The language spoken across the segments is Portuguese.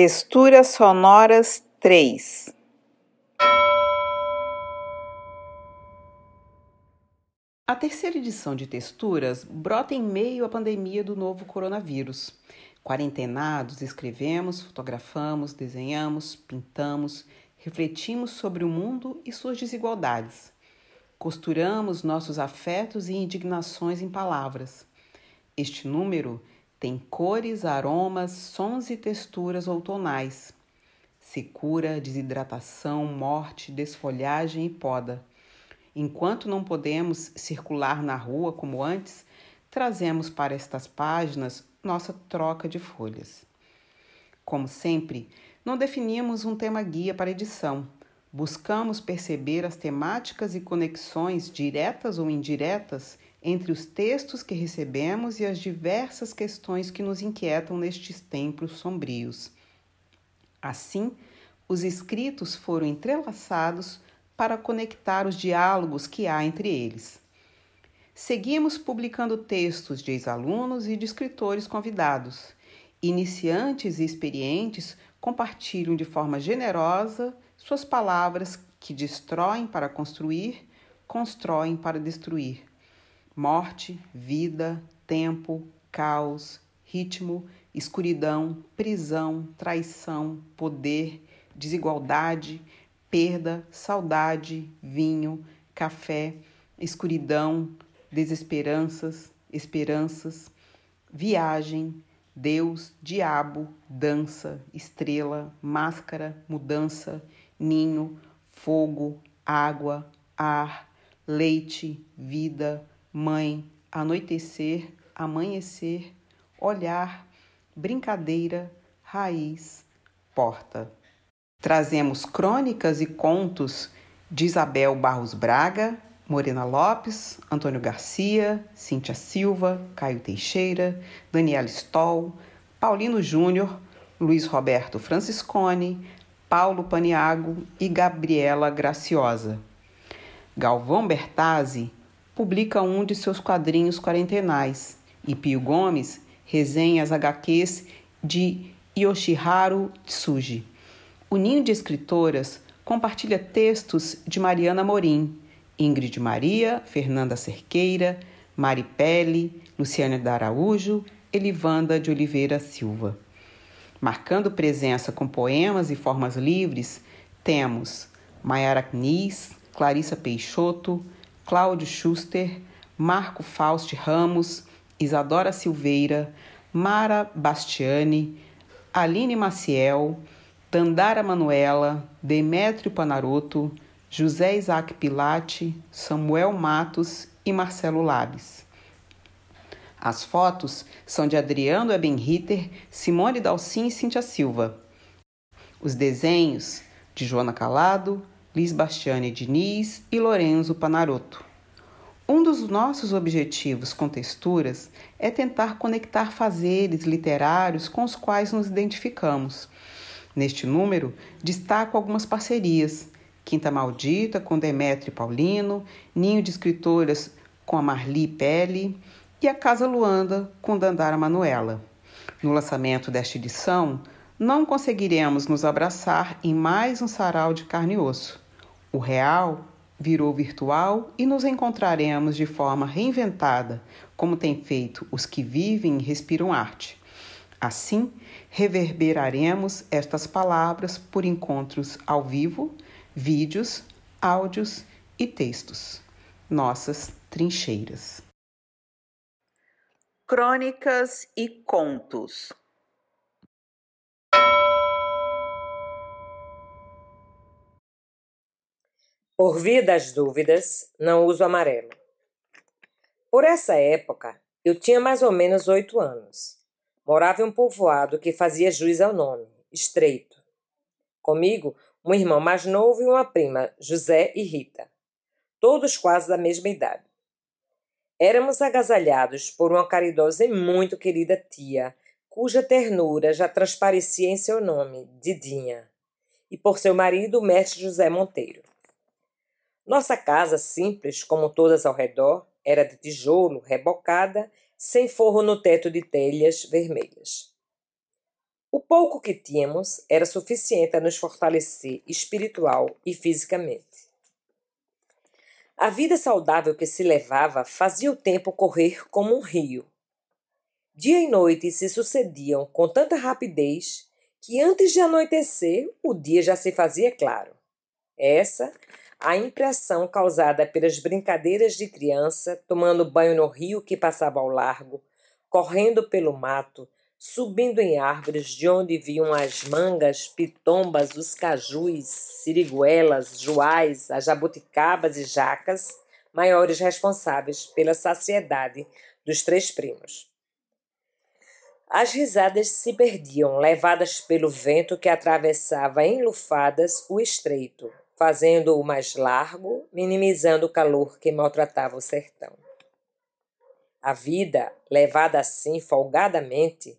Texturas sonoras 3 A terceira edição de Texturas brota em meio à pandemia do novo coronavírus. Quarentenados, escrevemos, fotografamos, desenhamos, pintamos, refletimos sobre o mundo e suas desigualdades. Costuramos nossos afetos e indignações em palavras. Este número tem cores, aromas, sons e texturas outonais. Secura, desidratação, morte, desfolhagem e poda. Enquanto não podemos circular na rua como antes, trazemos para estas páginas nossa troca de folhas. Como sempre, não definimos um tema guia para edição. Buscamos perceber as temáticas e conexões diretas ou indiretas entre os textos que recebemos e as diversas questões que nos inquietam nestes tempos sombrios. Assim, os escritos foram entrelaçados para conectar os diálogos que há entre eles. Seguimos publicando textos de ex-alunos e de escritores convidados. Iniciantes e experientes compartilham de forma generosa suas palavras que destroem para construir, constroem para destruir morte, vida, tempo, caos, ritmo, escuridão, prisão, traição, poder, desigualdade, perda, saudade, vinho, café, escuridão, desesperanças, esperanças, viagem, Deus, diabo, dança, estrela, máscara, mudança, ninho, fogo, água, ar, leite, vida, mãe, anoitecer, amanhecer, olhar, brincadeira, raiz, porta. Trazemos crônicas e contos de Isabel Barros Braga, Morena Lopes, Antônio Garcia, Cíntia Silva, Caio Teixeira, Daniela Stoll, Paulino Júnior, Luiz Roberto Franciscone, Paulo Paniago e Gabriela Graciosa. Galvão Bertazzi publica um de seus quadrinhos quarentenais e Pio Gomes resenha as HQs de Yoshiharu Tsuji. O Ninho de Escritoras compartilha textos de Mariana Morim, Ingrid Maria, Fernanda Cerqueira, Mari Pelle, Luciana da Araújo, Elivanda de Oliveira Silva. Marcando presença com poemas e formas livres, temos Mayara Knis, Clarissa Peixoto, Cláudio Schuster, Marco Fausti Ramos, Isadora Silveira, Mara Bastiani, Aline Maciel, Dandara Manuela, Demétrio Panaroto, José Isaac Pilate, Samuel Matos e Marcelo Labes. As fotos são de Adriano Ebenritter, Simone Dalcin e Cintia Silva. Os desenhos de Joana Calado, Liz Bastiani Diniz e Lorenzo Panarotto. Um dos nossos objetivos com texturas é tentar conectar fazeres literários com os quais nos identificamos. Neste número, destaco algumas parcerias: Quinta Maldita com Demetrio Paulino, Ninho de Escritoras com a Marli Pelle e a Casa Luanda com Dandara Manuela. No lançamento desta edição, não conseguiremos nos abraçar em mais um sarau de carne e osso. O real virou virtual e nos encontraremos de forma reinventada, como têm feito os que vivem e respiram arte. Assim, reverberaremos estas palavras por encontros ao vivo, vídeos, áudios e textos. Nossas trincheiras. Crônicas e contos. Por via das dúvidas, não uso amarelo. Por essa época, eu tinha mais ou menos oito anos. Morava em um povoado que fazia juiz ao nome, Estreito. Comigo, um irmão mais novo e uma prima, José e Rita. Todos quase da mesma idade. Éramos agasalhados por uma caridosa e muito querida tia, cuja ternura já transparecia em seu nome, Didinha, e por seu marido, o mestre José Monteiro. Nossa casa, simples como todas ao redor, era de tijolo, rebocada, sem forro no teto de telhas vermelhas. O pouco que tínhamos era suficiente a nos fortalecer espiritual e fisicamente. A vida saudável que se levava fazia o tempo correr como um rio. Dia e noite se sucediam com tanta rapidez que antes de anoitecer o dia já se fazia claro. Essa a impressão causada pelas brincadeiras de criança, tomando banho no rio que passava ao largo, correndo pelo mato, subindo em árvores de onde vinham as mangas, pitombas, os cajus, siriguelas, juás, as jabuticabas e jacas, maiores responsáveis pela saciedade dos três primos. As risadas se perdiam, levadas pelo vento que atravessava enlufadas o estreito, fazendo-o mais largo, minimizando o calor que maltratava o sertão. A vida, levada assim folgadamente,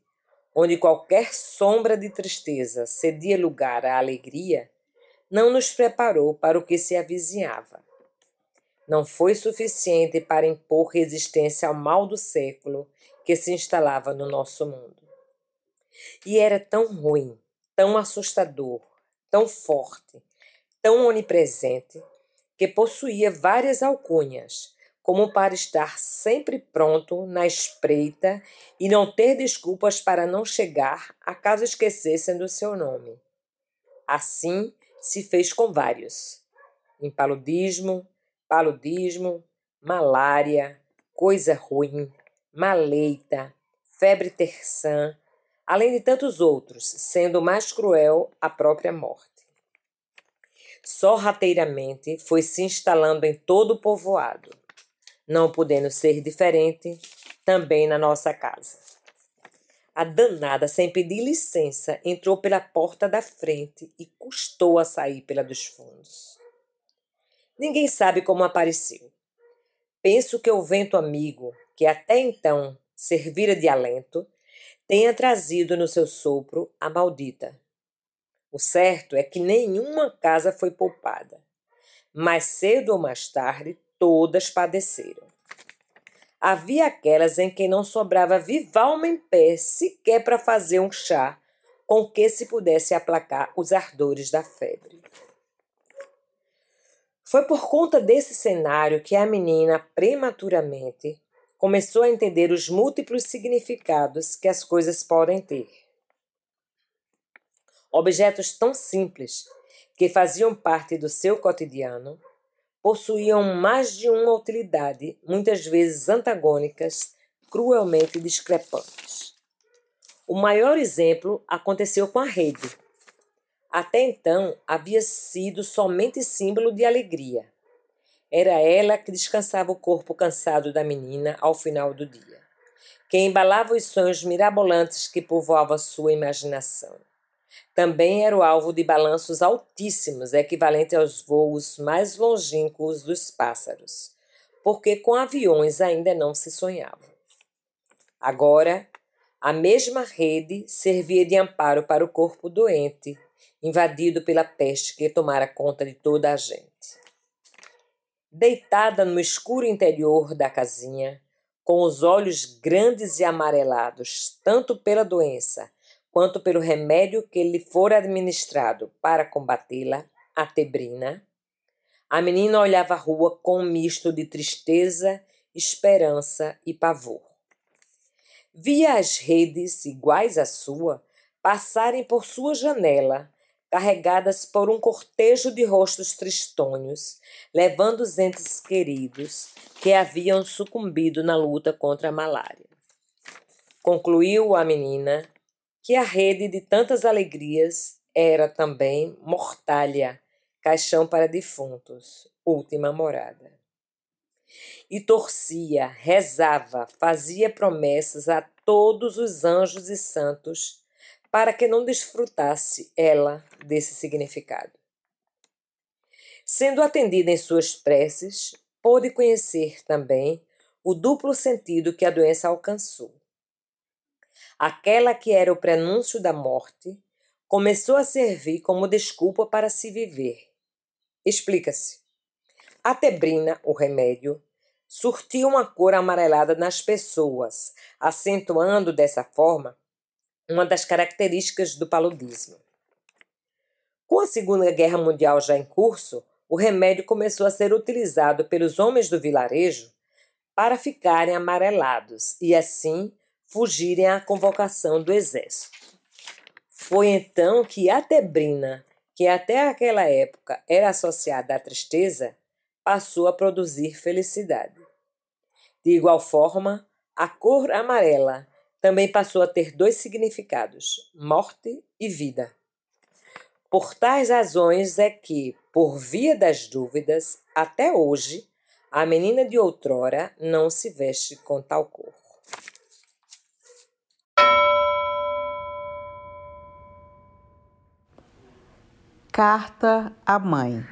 onde qualquer sombra de tristeza cedia lugar à alegria, não nos preparou para o que se avizinhava. Não foi suficiente para impor resistência ao mal do século que se instalava no nosso mundo. E era tão ruim, tão assustador, tão forte, tão onipresente, que possuía várias alcunhas, como para estar sempre pronto na espreita e não ter desculpas para não chegar, acaso esquecessem do seu nome. Assim se fez com vários: impaludismo, paludismo, malária, coisa ruim, maleita, febre terçã, além de tantos outros, sendo mais cruel a própria morte. Sorrateiramente foi se instalando em todo o povoado não podendo ser diferente também na nossa casa. A danada, sem pedir licença, entrou pela porta da frente e custou a sair pela dos fundos. Ninguém sabe como apareceu. Penso que o vento amigo, que até então servira de alento, tenha trazido no seu sopro a maldita. O certo é que nenhuma casa foi poupada. Mais cedo ou mais tarde, todas padeceram. Havia aquelas em que não sobrava viva alma em pé sequer para fazer um chá com que se pudesse aplacar os ardores da febre. Foi por conta desse cenário que a menina, prematuramente, começou a entender os múltiplos significados que as coisas podem ter. Objetos tão simples que faziam parte do seu cotidiano possuíam mais de uma utilidade, muitas vezes antagônicas, cruelmente discrepantes. O maior exemplo aconteceu com a rede. Até então havia sido somente símbolo de alegria. Era ela que descansava o corpo cansado da menina ao final do dia, que embalava os sonhos mirabolantes que povoavam sua imaginação. Também era o alvo de balanços altíssimos, equivalente aos voos mais longínquos dos pássaros, porque com aviões ainda não se sonhava. Agora, a mesma rede servia de amparo para o corpo doente, invadido pela peste que tomara conta de toda a gente. Deitada no escuro interior da casinha, com os olhos grandes e amarelados, tanto pela doença quanto pelo remédio que lhe fora administrado para combatê-la, a tebrina, a menina olhava a rua com um misto de tristeza, esperança e pavor. Via as redes, iguais à sua, passarem por sua janela, carregadas por um cortejo de rostos tristonhos, levando os entes queridos que haviam sucumbido na luta contra a malária. Concluiu a menina que a rede de tantas alegrias era também mortalha, caixão para defuntos, última morada. E torcia, rezava, fazia promessas a todos os anjos e santos para que não desfrutasse ela desse significado. Sendo atendida em suas preces, pôde conhecer também o duplo sentido que a doença alcançou aquela que era o prenúncio da morte, começou a servir como desculpa para se viver. Explica-se. A tebrina, o remédio, surtiu uma cor amarelada nas pessoas, acentuando dessa forma uma das características do paludismo. Com a Segunda Guerra Mundial já em curso, o remédio começou a ser utilizado pelos homens do vilarejo para ficarem amarelados e assim fugirem à convocação do exército. Foi então que a tebrina, que até aquela época era associada à tristeza, passou a produzir felicidade. De igual forma, a cor amarela também passou a ter dois significados: morte e vida. Por tais razões é que, por via das dúvidas, até hoje, a menina de outrora não se veste com tal cor. Carta à mãe.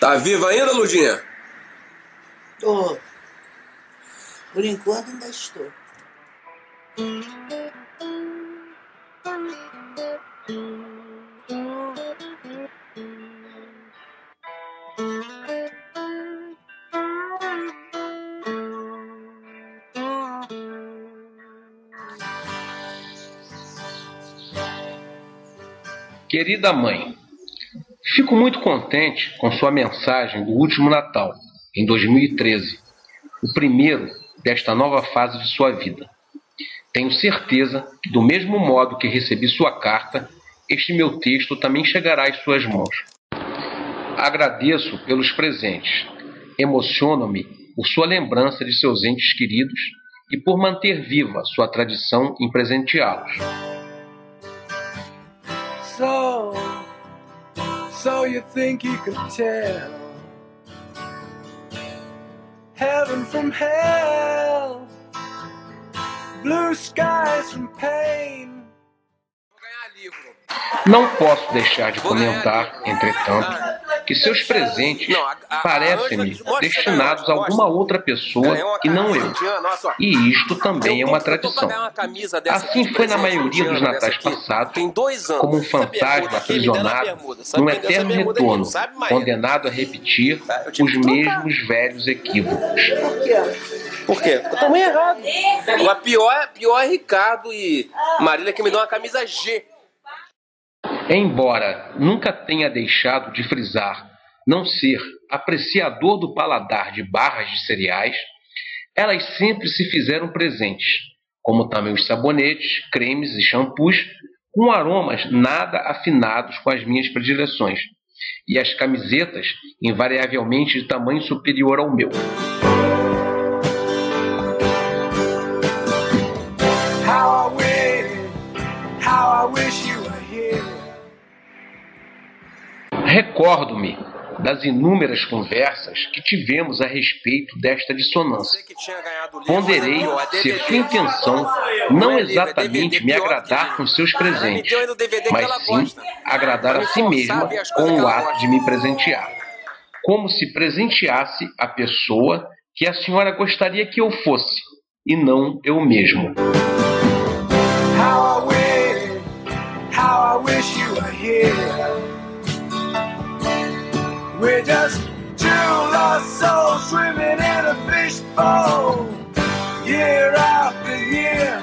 Tá viva ainda, Ludinha? Tô. Por enquanto ainda estou. Querida mãe, fico muito contente com sua mensagem do último Natal, em 2013, o primeiro desta nova fase de sua vida. Tenho certeza que, do mesmo modo que recebi sua carta, este meu texto também chegará às suas mãos. Agradeço pelos presentes. Emociono-me por sua lembrança de seus entes queridos e por manter viva sua tradição em presenteá-los. So you think you could tell. Heaven from hell, blue skies from pain. Não posso deixar de comentar, entretanto, que seus presentes parecem-me destinados a alguma outra pessoa e não eu. E isto também é uma tradição. Assim foi na maioria dos natais passados, como um fantasma aprisionado num eterno retorno, condenado a repetir os mesmos velhos equívocos. Por quê? Eu tô meio errado. Mas pior, pior é Ricardo e Marília que me dão uma camisa G. Embora nunca tenha deixado de frisar não ser apreciador do paladar de barras de cereais, elas sempre se fizeram presentes, como também os sabonetes, cremes e shampoos com aromas nada afinados com as minhas predileções, e as camisetas invariavelmente de tamanho superior ao meu. Recordo-me das inúmeras conversas que tivemos a respeito desta dissonância. Ponderei ser sua intenção não exatamente me agradar com seus presentes, mas sim agradar a si mesma com o ato de me presentear. Como se presenteasse a pessoa que a senhora gostaria que eu fosse, e não eu mesmo. How I wish, how I wish you were here. Swimming in a fishbowl, year after year.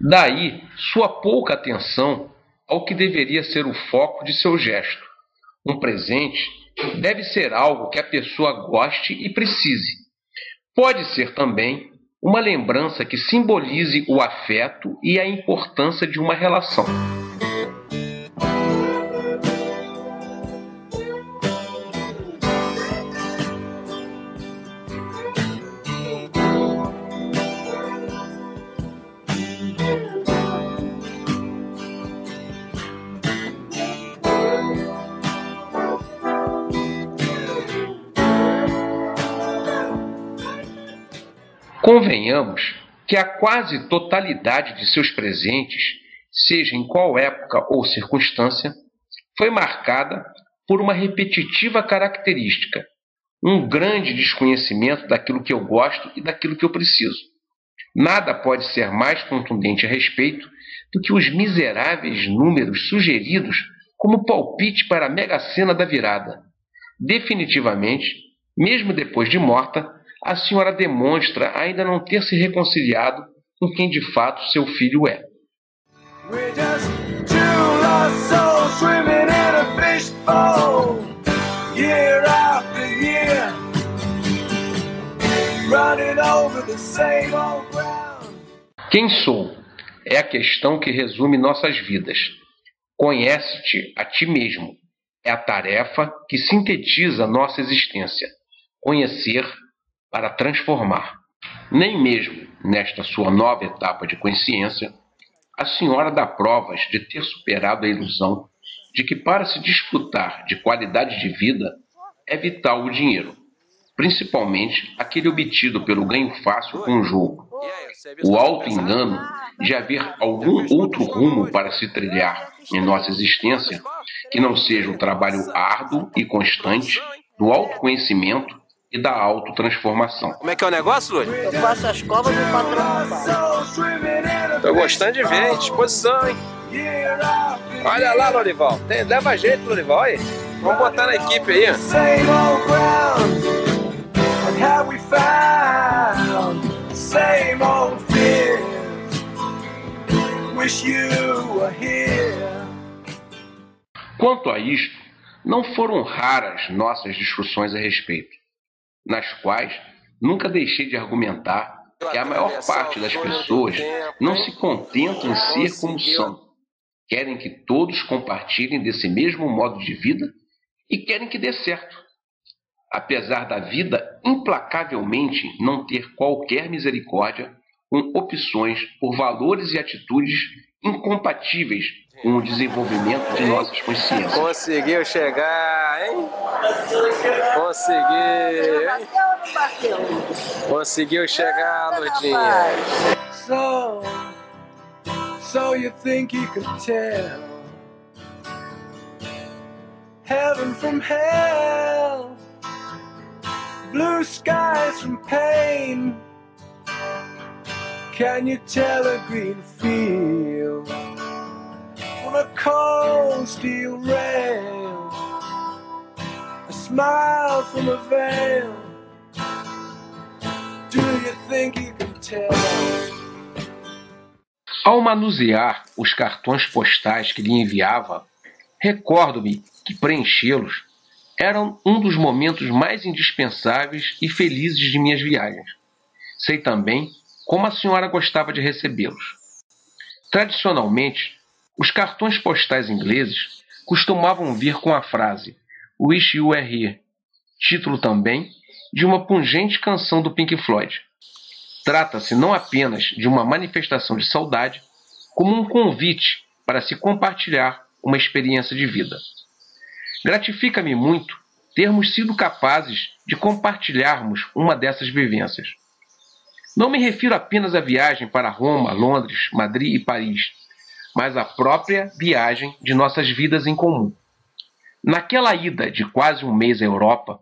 Daí sua pouca atenção ao que deveria ser o foco de seu gesto. Um presente deve ser algo que a pessoa goste e precise. Pode ser também uma lembrança que simbolize o afeto e a importância de uma relação. Convenhamos que a quase totalidade de seus presentes, seja em qual época ou circunstância, foi marcada por uma repetitiva característica, um grande desconhecimento daquilo que eu gosto e daquilo que eu preciso. Nada pode ser mais contundente a respeito do que os miseráveis números sugeridos como palpite para a mega sena da virada. Definitivamente, mesmo depois de morta, a senhora demonstra ainda não ter se reconciliado com quem de fato seu filho é. Quem sou? É a questão que resume nossas vidas. Conhece-te a ti mesmo. É a tarefa que sintetiza nossa existência. Conhecer para transformar. Nem mesmo nesta sua nova etapa de consciência, a senhora dá provas de ter superado a ilusão de que para se desfrutar de qualidade de vida é vital o dinheiro, principalmente aquele obtido pelo ganho fácil com o jogo. O auto-engano de haver algum outro rumo para se trilhar em nossa existência que não seja o trabalho árduo e constante do autoconhecimento e da autotransformação. Como é que é o negócio, Lúcio? Eu faço as covas do patrão Tô gostando de ver? Disposição, hein? Olha lá, Lorival. Tem, leva jeito, Lorival. Aí. Vamos botar na equipe aí. Quanto a isto, não foram raras nossas discussões a respeito, nas quais nunca deixei de argumentar que a maior parte das pessoas não se contenta em ser como são. Querem que todos compartilhem desse mesmo modo de vida e querem que dê certo. Apesar da vida implacavelmente não ter qualquer misericórdia com opções por valores e atitudes incompatíveis com o desenvolvimento de nossas consciências. Conseguiu chegar, hein? Conseguiu, hein? Bateu ou não bateu? Conseguiu chegar, Lourdinha. So, so you think you could tell heaven from hell, blue skies from pain? Can you tell a green field from a cold steel rail? A smile from a veil. Do you think you can tell? Ao manusear os cartões postais que lhe enviava, recordo-me que preenchê-los eram um dos momentos mais indispensáveis e felizes de minhas viagens. Sei também como a senhora gostava de recebê-los. Tradicionalmente, os cartões postais ingleses costumavam vir com a frase Wish You Were Here, título também de uma pungente canção do Pink Floyd. Trata-se não apenas de uma manifestação de saudade, como um convite para se compartilhar uma experiência de vida. Gratifica-me muito termos sido capazes de compartilharmos uma dessas vivências. Não me refiro apenas à viagem para Roma, Londres, Madrid e Paris, mas à própria viagem de nossas vidas em comum. Naquela ida de quase um mês à Europa,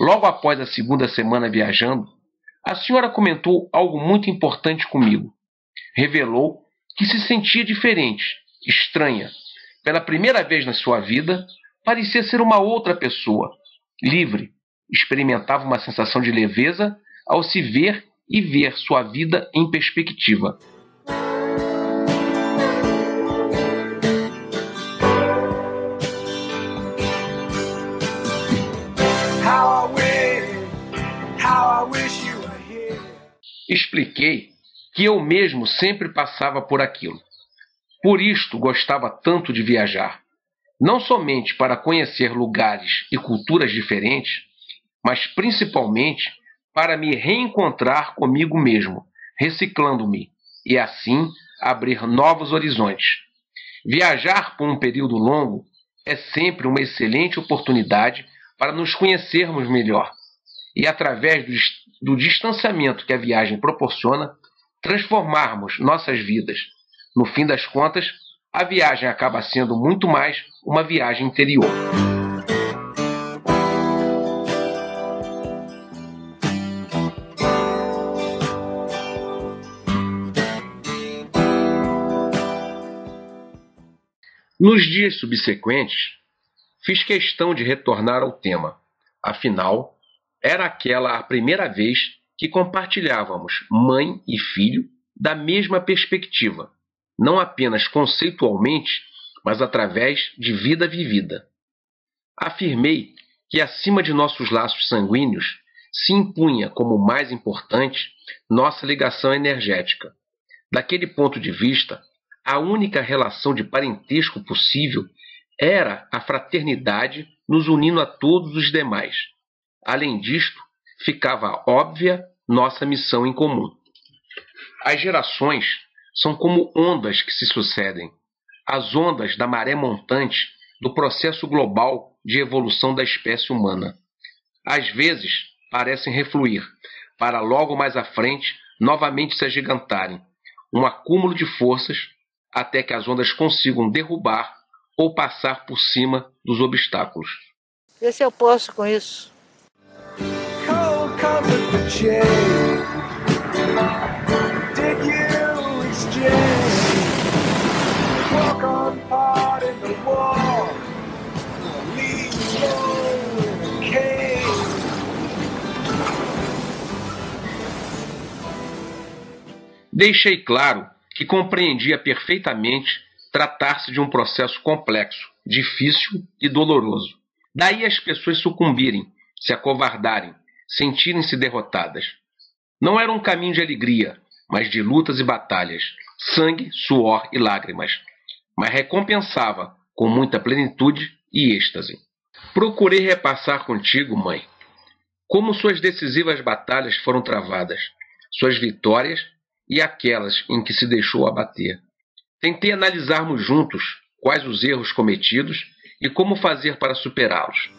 logo após a segunda semana viajando, a senhora comentou algo muito importante comigo. Revelou que se sentia diferente, estranha. Pela primeira vez na sua vida, parecia ser uma outra pessoa, livre. Experimentava uma sensação de leveza ao se ver e ver sua vida em perspectiva. Expliquei que eu mesmo sempre passava por aquilo. Por isto gostava tanto de viajar, não somente para conhecer lugares e culturas diferentes, mas principalmente para me reencontrar comigo mesmo, reciclando-me e assim abrir novos horizontes. Viajar por um período longo é sempre uma excelente oportunidade para nos conhecermos melhor e, através do, do distanciamento que a viagem proporciona, transformarmos nossas vidas. No fim das contas, a viagem acaba sendo muito mais uma viagem interior. Nos dias subsequentes, fiz questão de retornar ao tema. Afinal, era aquela a primeira vez que compartilhávamos, mãe e filho, da mesma perspectiva, não apenas conceitualmente, mas através de vida vivida. Afirmei que acima de nossos laços sanguíneos se impunha como mais importante nossa ligação energética. Daquele ponto de vista, a única relação de parentesco possível era a fraternidade nos unindo a todos os demais. Além disto, ficava óbvia nossa missão em comum. As gerações são como ondas que se sucedem, as ondas da maré montante do processo global de evolução da espécie humana. Às vezes parecem refluir, para logo mais à frente novamente se agigantarem, um acúmulo de forças até que as ondas consigam derrubar ou passar por cima dos obstáculos. Vê se eu posso com isso. Cold comfort for change. Did you exchange? Walk on part in the war. Leave in a cage. Deixei claro que compreendia perfeitamente tratar-se de um processo complexo, difícil e doloroso. Daí as pessoas sucumbirem, se acovardarem, sentirem-se derrotadas. Não era um caminho de alegria, mas de lutas e batalhas, sangue, suor e lágrimas, mas recompensava com muita plenitude e êxtase. Procurei repassar contigo, mãe, como suas decisivas batalhas foram travadas, suas vitórias e aquelas em que se deixou abater. Tentei analisarmos juntos quais os erros cometidos e como fazer para superá-los.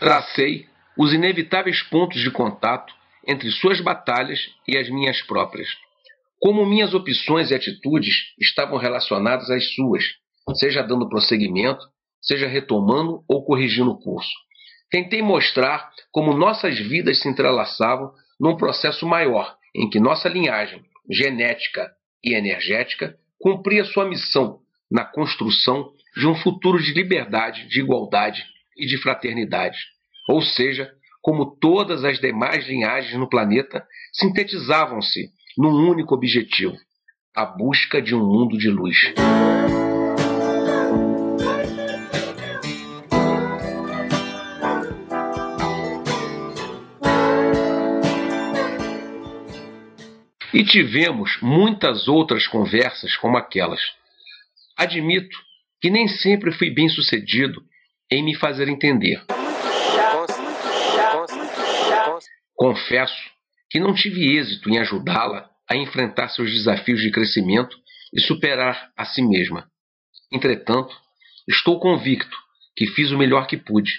Tracei os inevitáveis pontos de contato entre suas batalhas e as minhas próprias. Como minhas opções e atitudes estavam relacionadas às suas, seja dando prosseguimento, seja retomando ou corrigindo o curso. Tentei mostrar como nossas vidas se entrelaçavam num processo maior, em que nossa linhagem genética e energética cumpria sua missão na construção de um futuro de liberdade, de igualdade e de fraternidade. Ou seja, como todas as demais linhagens no planeta sintetizavam-se num único objetivo: a busca de um mundo de luz. E tivemos muitas outras conversas como aquelas. Admito que nem sempre fui bem sucedido em me fazer entender. Confesso que não tive êxito em ajudá-la a enfrentar seus desafios de crescimento e superar a si mesma. Entretanto, estou convicto que fiz o melhor que pude.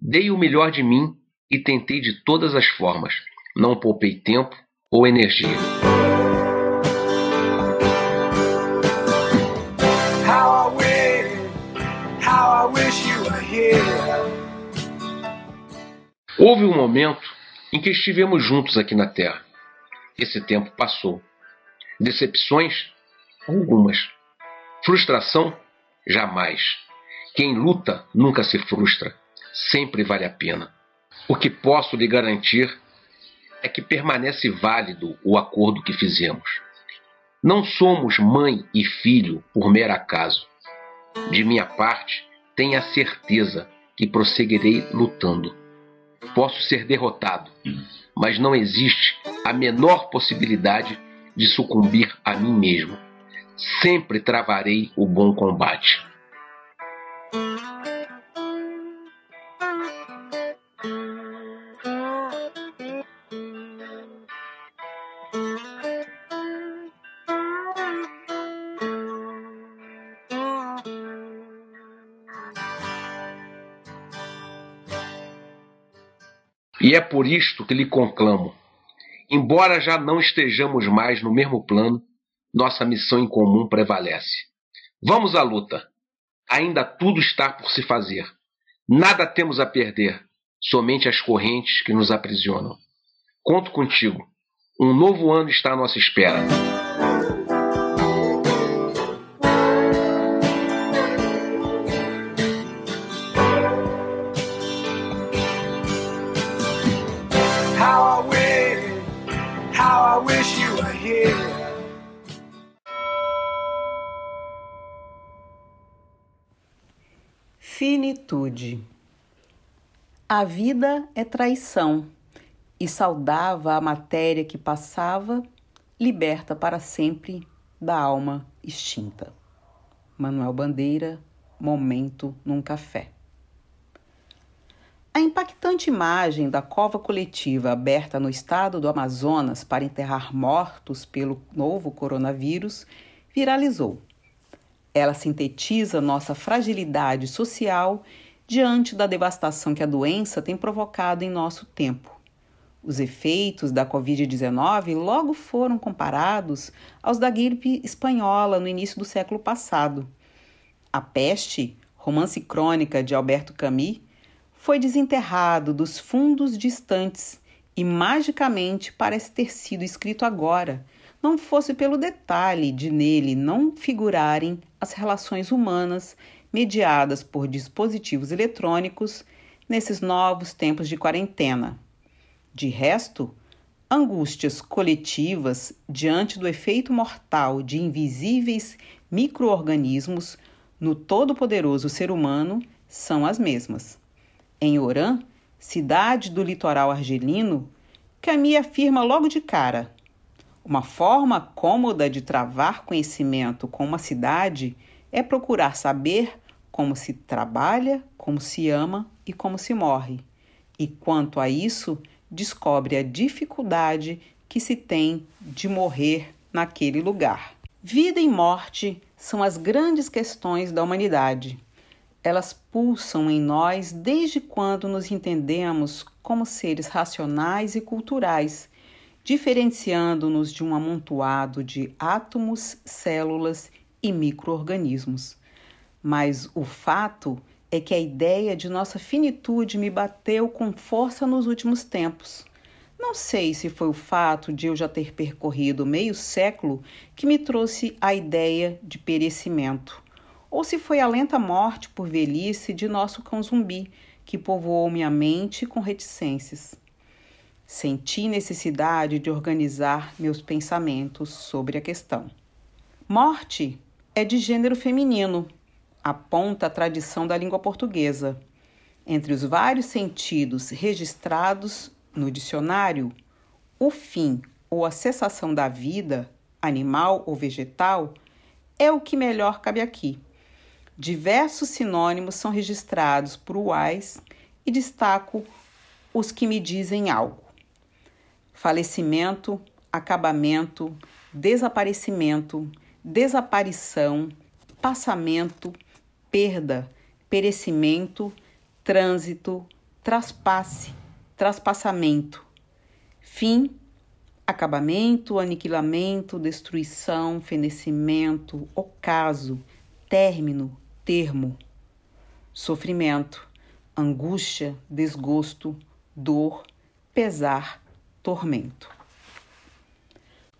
Dei o melhor de mim e tentei de todas as formas. Não poupei tempo ou energia. Houve um momento em que estivemos juntos aqui na Terra. Esse tempo passou. Decepções? Algumas. Frustração? Jamais. Quem luta nunca se frustra. Sempre vale a pena. O que posso lhe garantir é que permanece válido o acordo que fizemos. Não somos mãe e filho por mero acaso. De minha parte, tenha certeza que prosseguirei lutando. Posso ser derrotado, mas não existe a menor possibilidade de sucumbir a mim mesmo. Sempre travarei o bom combate. É por isto que lhe conclamo. Embora já não estejamos mais no mesmo plano, nossa missão em comum prevalece. Vamos à luta. Ainda tudo está por se fazer. Nada temos a perder, somente as correntes que nos aprisionam. Conto contigo. Um novo ano está à nossa espera. Finitude. A vida é traição e saudava a matéria que passava, liberta para sempre da alma extinta. Manuel Bandeira, Momento num Café. A impactante imagem da cova coletiva aberta no estado do Amazonas para enterrar mortos pelo novo coronavírus viralizou. Ela sintetiza nossa fragilidade social diante da devastação que a doença tem provocado em nosso tempo. Os efeitos da Covid-19 logo foram comparados aos da gripe espanhola no início do século passado. A Peste, romance crônica de Alberto Camus, foi desenterrado dos fundos distantes e magicamente parece ter sido escrito agora, não fosse pelo detalhe de nele não figurarem as relações humanas mediadas por dispositivos eletrônicos nesses novos tempos de quarentena. De resto, angústias coletivas diante do efeito mortal de invisíveis microorganismos no todo-poderoso ser humano são as mesmas. Em Orã, cidade do litoral argelino, Camille afirma logo de cara: uma forma cômoda de travar conhecimento com uma cidade é procurar saber como se trabalha, como se ama e como se morre. E quanto a isso, descobre a dificuldade que se tem de morrer naquele lugar. Vida e morte são as grandes questões da humanidade. Elas pulsam em nós desde quando nos entendemos como seres racionais e culturais, diferenciando-nos de um amontoado de átomos, células e microorganismos. Mas o fato é que a ideia de nossa finitude me bateu com força nos últimos tempos. Não sei se foi o fato de eu já ter percorrido meio século que me trouxe a ideia de perecimento ou se foi a lenta morte por velhice de nosso cão zumbi que povoou minha mente com reticências. Senti necessidade de organizar meus pensamentos sobre a questão. Morte é de gênero feminino, aponta a tradição da língua portuguesa. Entre os vários sentidos registrados no dicionário, o fim ou a cessação da vida, animal ou vegetal, é o que melhor cabe aqui. Diversos sinônimos são registrados por Wise e destaco os que me dizem algo: falecimento, acabamento, desaparecimento, desaparição, passamento, perda, perecimento, trânsito, traspasse, traspassamento, fim, acabamento, aniquilamento, destruição, fenecimento, ocaso, término, termo, sofrimento, angústia, desgosto, dor, pesar, tormento.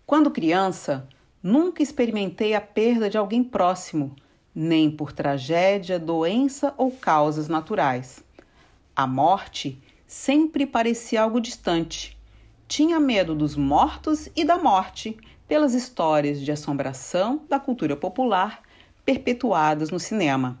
Quando criança, nunca experimentei a perda de alguém próximo, nem por tragédia, doença ou causas naturais. A morte sempre parecia algo distante. Tinha medo dos mortos e da morte, pelas histórias de assombração da cultura popular perpetuadas no cinema.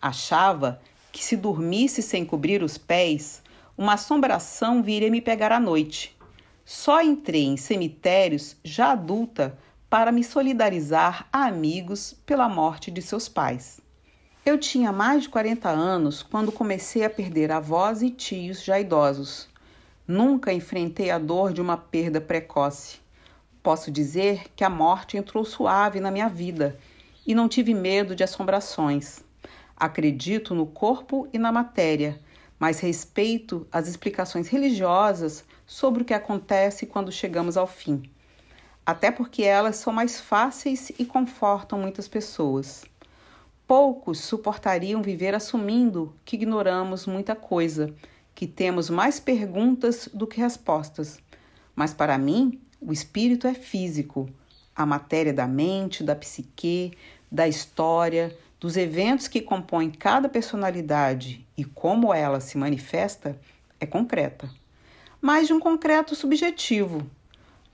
Achava que se dormisse sem cobrir os pés, uma assombração viria me pegar à noite. Só entrei em cemitérios já adulta para me solidarizar a amigos pela morte de seus pais. Eu tinha mais de 40 anos quando comecei a perder avós e tios já idosos. Nunca enfrentei a dor de uma perda precoce. Posso dizer que a morte entrou suave na minha vida e não tive medo de assombrações. Acredito no corpo e na matéria, mas respeito as explicações religiosas sobre o que acontece quando chegamos ao fim. Até porque elas são mais fáceis e confortam muitas pessoas. Poucos suportariam viver assumindo que ignoramos muita coisa, que temos mais perguntas do que respostas. Mas para mim, o espírito é físico, a matéria da mente, da psique, da história, dos eventos que compõem cada personalidade e como ela se manifesta é concreta, mas de um concreto subjetivo.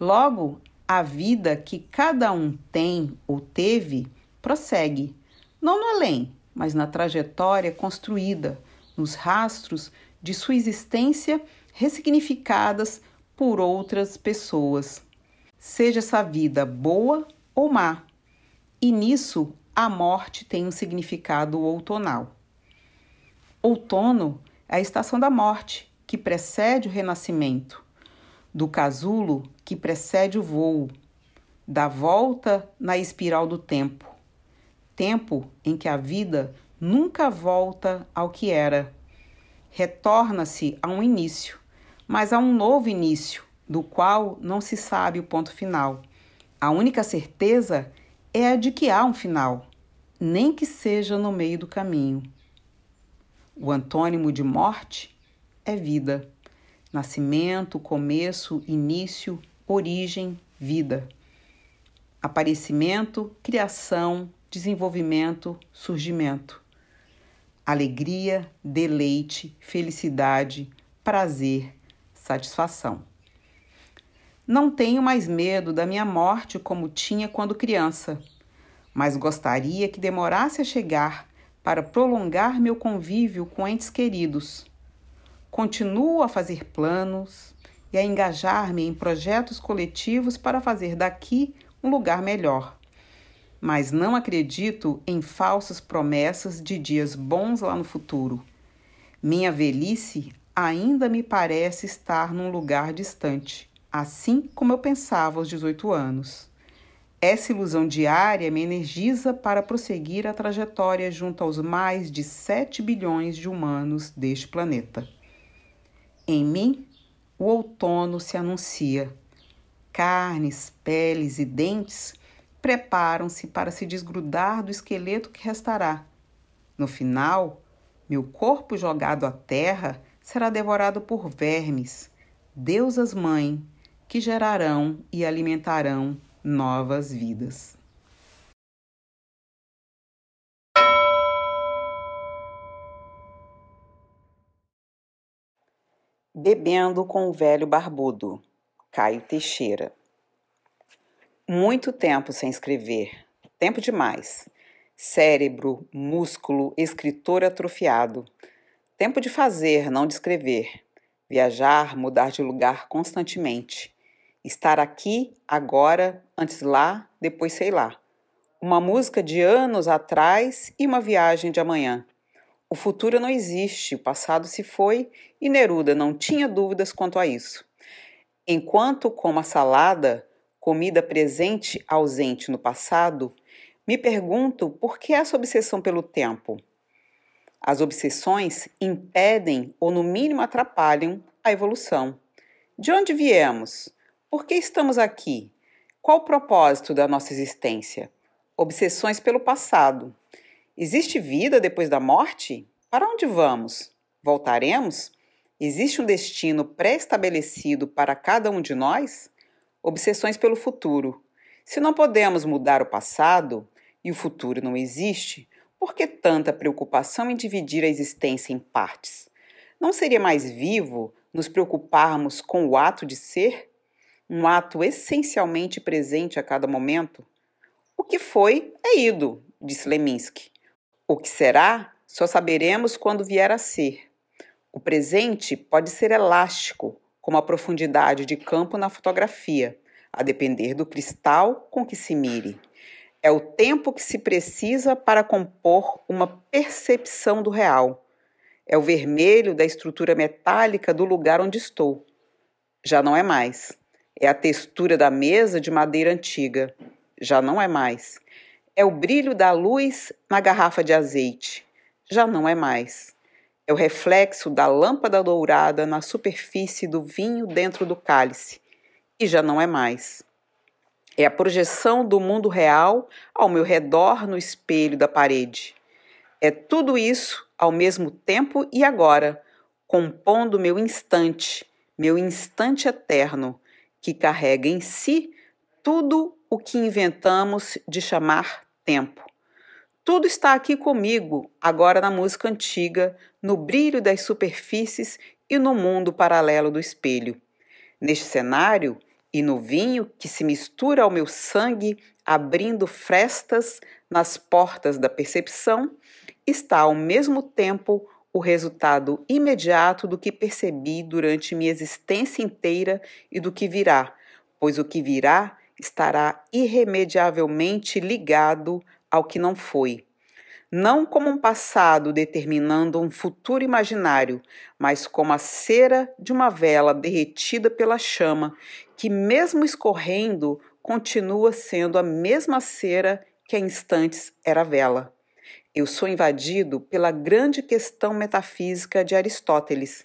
Logo, a vida que cada um tem ou teve prossegue não no além, mas na trajetória construída, nos rastros de sua existência ressignificadas por outras pessoas. Seja essa vida boa ou má. E nisso a morte tem um significado outonal. Outono é a estação da morte, que precede o renascimento, do casulo que precede o voo, da volta na espiral do tempo tempo em que a vida nunca volta ao que era. Retorna-se a um início, mas a um novo início, do qual não se sabe o ponto final. A única certeza é a de que há um final, nem que seja no meio do caminho. O antônimo de morte é vida. Nascimento, começo, início, origem, vida. Aparecimento, criação, desenvolvimento, surgimento. Alegria, deleite, felicidade, prazer, satisfação. Não tenho mais medo da minha morte como tinha quando criança, mas gostaria que demorasse a chegar para prolongar meu convívio com entes queridos. Continuo a fazer planos e a engajar-me em projetos coletivos para fazer daqui um lugar melhor mas não acredito em falsas promessas de dias bons lá no futuro. Minha velhice ainda me parece estar num lugar distante, assim como eu pensava aos 18 anos. Essa ilusão diária me energiza para prosseguir a trajetória junto aos mais de 7 bilhões de humanos deste planeta. Em mim, o outono se anuncia. Carnes, peles e dentes preparam-se para se desgrudar do esqueleto que restará. No final, meu corpo jogado à terra será devorado por vermes, deusas mãe, que gerarão e alimentarão novas vidas. Bebendo com o velho barbudo, Caio Teixeira. Muito tempo sem escrever, tempo demais. Cérebro, músculo, escritor atrofiado. Tempo de fazer, não de escrever. Viajar, mudar de lugar constantemente. Estar aqui, agora, antes lá, depois sei lá. Uma música de anos atrás e uma viagem de amanhã. O futuro não existe, o passado se foi e Neruda não tinha dúvidas quanto a isso. Enquanto como a salada, comida presente ausente no passado, me pergunto por que essa obsessão pelo tempo. As obsessões impedem ou, no mínimo, atrapalham a evolução. De onde viemos? Por que estamos aqui? Qual o propósito da nossa existência? Obsessões pelo passado. Existe vida depois da morte? Para onde vamos? Voltaremos? Existe um destino pré-estabelecido para cada um de nós? obsessões pelo futuro. Se não podemos mudar o passado e o futuro não existe, por que tanta preocupação em dividir a existência em partes? Não seria mais vivo nos preocuparmos com o ato de ser? Um ato essencialmente presente a cada momento? O que foi é ido, disse Leminski. O que será, só saberemos quando vier a ser. O presente pode ser elástico, como a profundidade de campo na fotografia, a depender do cristal com que se mire. É o tempo que se precisa para compor uma percepção do real. É o vermelho da estrutura metálica do lugar onde estou. Já não é mais. É a textura da mesa de madeira antiga. Já não é mais. É o brilho da luz na garrafa de azeite. Já não é mais. É o reflexo da lâmpada dourada na superfície do vinho dentro do cálice, e já não é mais. É a projeção do mundo real ao meu redor no espelho da parede. É tudo isso ao mesmo tempo e agora, compondo meu instante, meu instante eterno, que carrega em si tudo o que inventamos de chamar tempo. Tudo está aqui comigo, agora na música antiga, no brilho das superfícies e no mundo paralelo do espelho. Neste cenário, e no vinho que se mistura ao meu sangue, abrindo frestas nas portas da percepção, está ao mesmo tempo o resultado imediato do que percebi durante minha existência inteira e do que virá, pois o que virá estará irremediavelmente ligado ao que não foi. Não como um passado determinando um futuro imaginário, mas como a cera de uma vela derretida pela chama, que, mesmo escorrendo, continua sendo a mesma cera que há instantes era vela. Eu sou invadido pela grande questão metafísica de Aristóteles.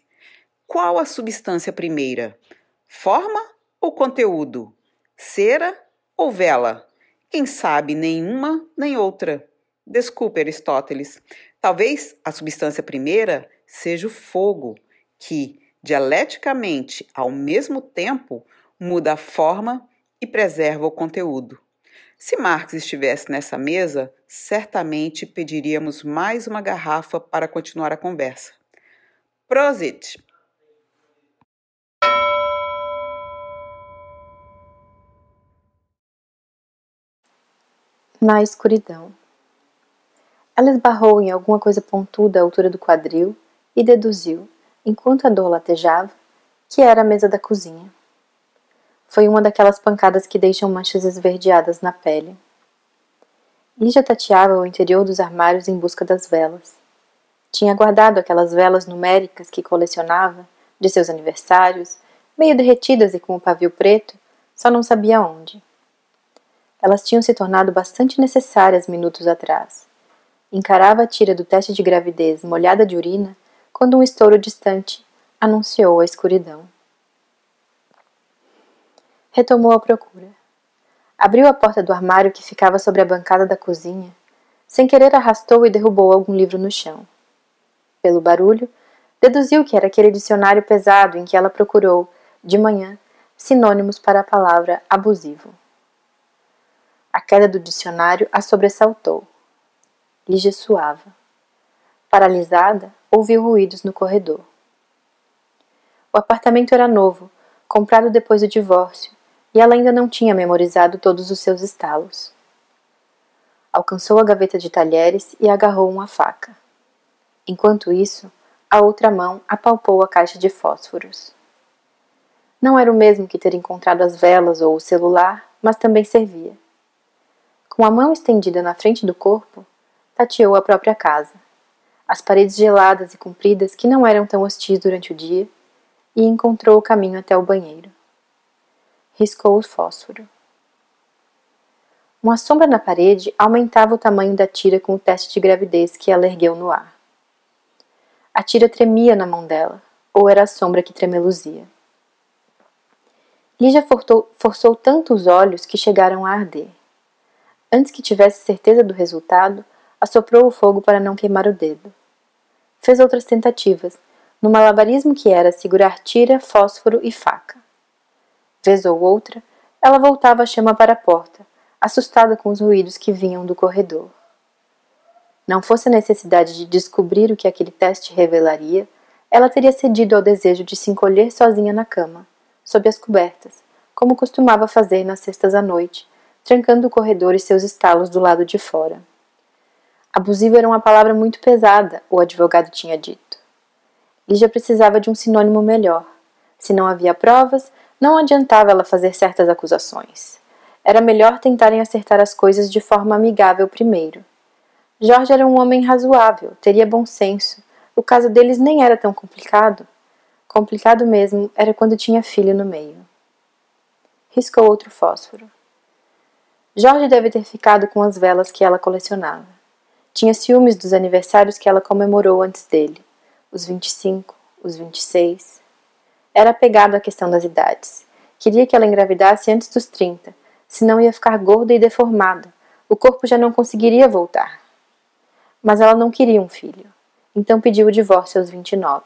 Qual a substância primeira? Forma ou conteúdo? Cera ou vela? Quem sabe nenhuma nem outra. Desculpe, Aristóteles. Talvez a substância primeira seja o fogo, que, dialeticamente, ao mesmo tempo, muda a forma e preserva o conteúdo. Se Marx estivesse nessa mesa, certamente pediríamos mais uma garrafa para continuar a conversa. Prosit! Na escuridão. Ela esbarrou em alguma coisa pontuda à altura do quadril e deduziu, enquanto a dor latejava, que era a mesa da cozinha. Foi uma daquelas pancadas que deixam manchas esverdeadas na pele. Lígia tateava o interior dos armários em busca das velas. Tinha guardado aquelas velas numéricas que colecionava, de seus aniversários, meio derretidas e com o pavio preto, só não sabia onde. Elas tinham se tornado bastante necessárias minutos atrás. Encarava a tira do teste de gravidez molhada de urina quando um estouro distante anunciou a escuridão retomou a procura. Abriu a porta do armário que ficava sobre a bancada da cozinha. Sem querer, arrastou e derrubou algum livro no chão. Pelo barulho, deduziu que era aquele dicionário pesado em que ela procurou, de manhã, sinônimos para a palavra abusivo. A queda do dicionário a sobressaltou. Lígia suava. Paralisada, ouviu ruídos no corredor. O apartamento era novo, comprado depois do divórcio, e ela ainda não tinha memorizado todos os seus estalos. Alcançou a gaveta de talheres e agarrou uma faca. Enquanto isso, a outra mão apalpou a caixa de fósforos. Não era o mesmo que ter encontrado as velas ou o celular, mas também servia. Com a mão estendida na frente do corpo, tateou a própria casa, as paredes geladas e compridas que não eram tão hostis durante o dia, e encontrou o caminho até o banheiro riscou o fósforo. Uma sombra na parede aumentava o tamanho da tira com o teste de gravidez que ela ergueu no ar. A tira tremia na mão dela, ou era a sombra que tremeluzia. Lígia forçou, forçou tanto os olhos que chegaram a arder. Antes que tivesse certeza do resultado, assoprou o fogo para não queimar o dedo. Fez outras tentativas, no malabarismo que era segurar tira, fósforo e faca. Vez ou outra, ela voltava a chama para a porta, assustada com os ruídos que vinham do corredor. Não fosse a necessidade de descobrir o que aquele teste revelaria, ela teria cedido ao desejo de se encolher sozinha na cama, sob as cobertas, como costumava fazer nas sextas à noite, trancando o corredor e seus estalos do lado de fora. Abusivo era uma palavra muito pesada, o advogado tinha dito. Lígia precisava de um sinônimo melhor. Se não havia provas, não adiantava ela fazer certas acusações. Era melhor tentarem acertar as coisas de forma amigável primeiro. Jorge era um homem razoável, teria bom senso. O caso deles nem era tão complicado. Complicado mesmo era quando tinha filho no meio. Riscou outro fósforo. Jorge deve ter ficado com as velas que ela colecionava. Tinha ciúmes dos aniversários que ela comemorou antes dele. Os 25, os 26. Era apegado à questão das idades. Queria que ela engravidasse antes dos 30, senão ia ficar gorda e deformada. O corpo já não conseguiria voltar. Mas ela não queria um filho, então pediu o divórcio aos 29.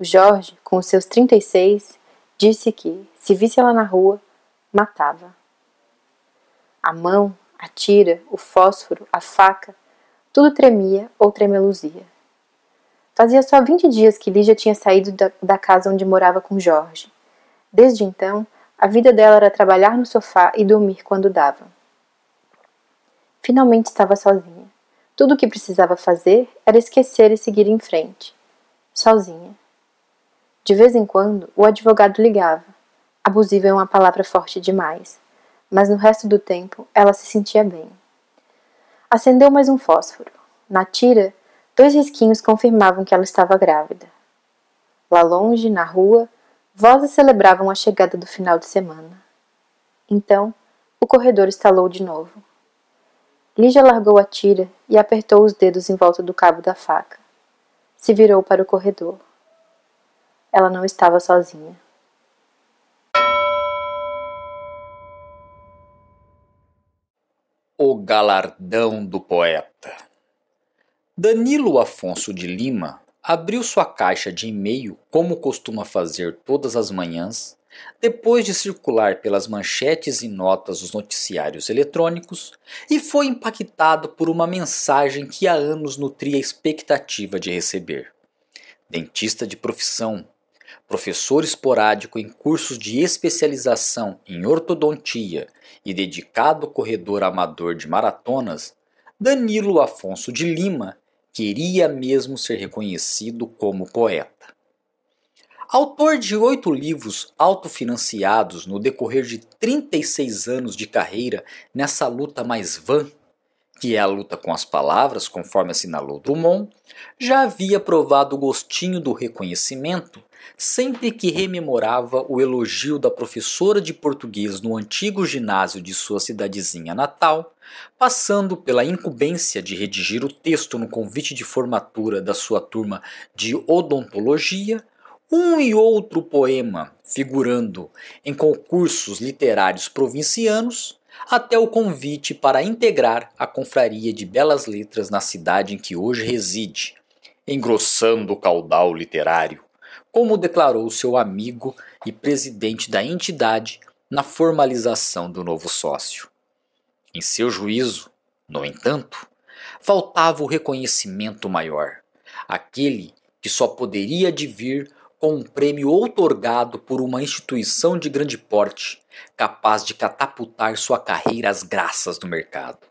O Jorge, com os seus 36, disse que, se visse ela na rua, matava. A mão, a tira, o fósforo, a faca, tudo tremia ou tremeluzia. Fazia só 20 dias que Lígia tinha saído da, da casa onde morava com Jorge. Desde então, a vida dela era trabalhar no sofá e dormir quando dava. Finalmente estava sozinha. Tudo o que precisava fazer era esquecer e seguir em frente. Sozinha. De vez em quando, o advogado ligava. Abusiva é uma palavra forte demais, mas no resto do tempo ela se sentia bem. Acendeu mais um fósforo. Na tira, dois risquinhos confirmavam que ela estava grávida. Lá longe, na rua, vozes celebravam a chegada do final de semana. Então, o corredor estalou de novo. Lígia largou a tira e apertou os dedos em volta do cabo da faca. Se virou para o corredor. Ela não estava sozinha. O galardão do poeta. Danilo Afonso de Lima abriu sua caixa de e-mail como costuma fazer todas as manhãs, depois de circular pelas manchetes e notas dos noticiários eletrônicos, e foi impactado por uma mensagem que há anos nutria a expectativa de receber. Dentista de profissão, professor esporádico em cursos de especialização em ortodontia e dedicado corredor amador de maratonas, Danilo Afonso de Lima queria mesmo ser reconhecido como poeta. Autor de oito livros autofinanciados no decorrer de 36 anos de carreira nessa luta mais vã, que é a luta com as palavras, conforme assinalou Drummond, já havia provado o gostinho do reconhecimento sempre que rememorava o elogio da professora de português no antigo ginásio de sua cidadezinha natal, passando pela incumbência de redigir o texto no convite de formatura da sua turma de odontologia, um e outro poema figurando em concursos literários provincianos, até o convite para integrar a Confraria de Belas Letras na cidade em que hoje reside, engrossando o caudal literário como declarou seu amigo e presidente da entidade na formalização do novo sócio. Em seu juízo, no entanto, faltava o reconhecimento maior, aquele que só poderia advir com um prêmio outorgado por uma instituição de grande porte, capaz de catapultar sua carreira às graças do mercado.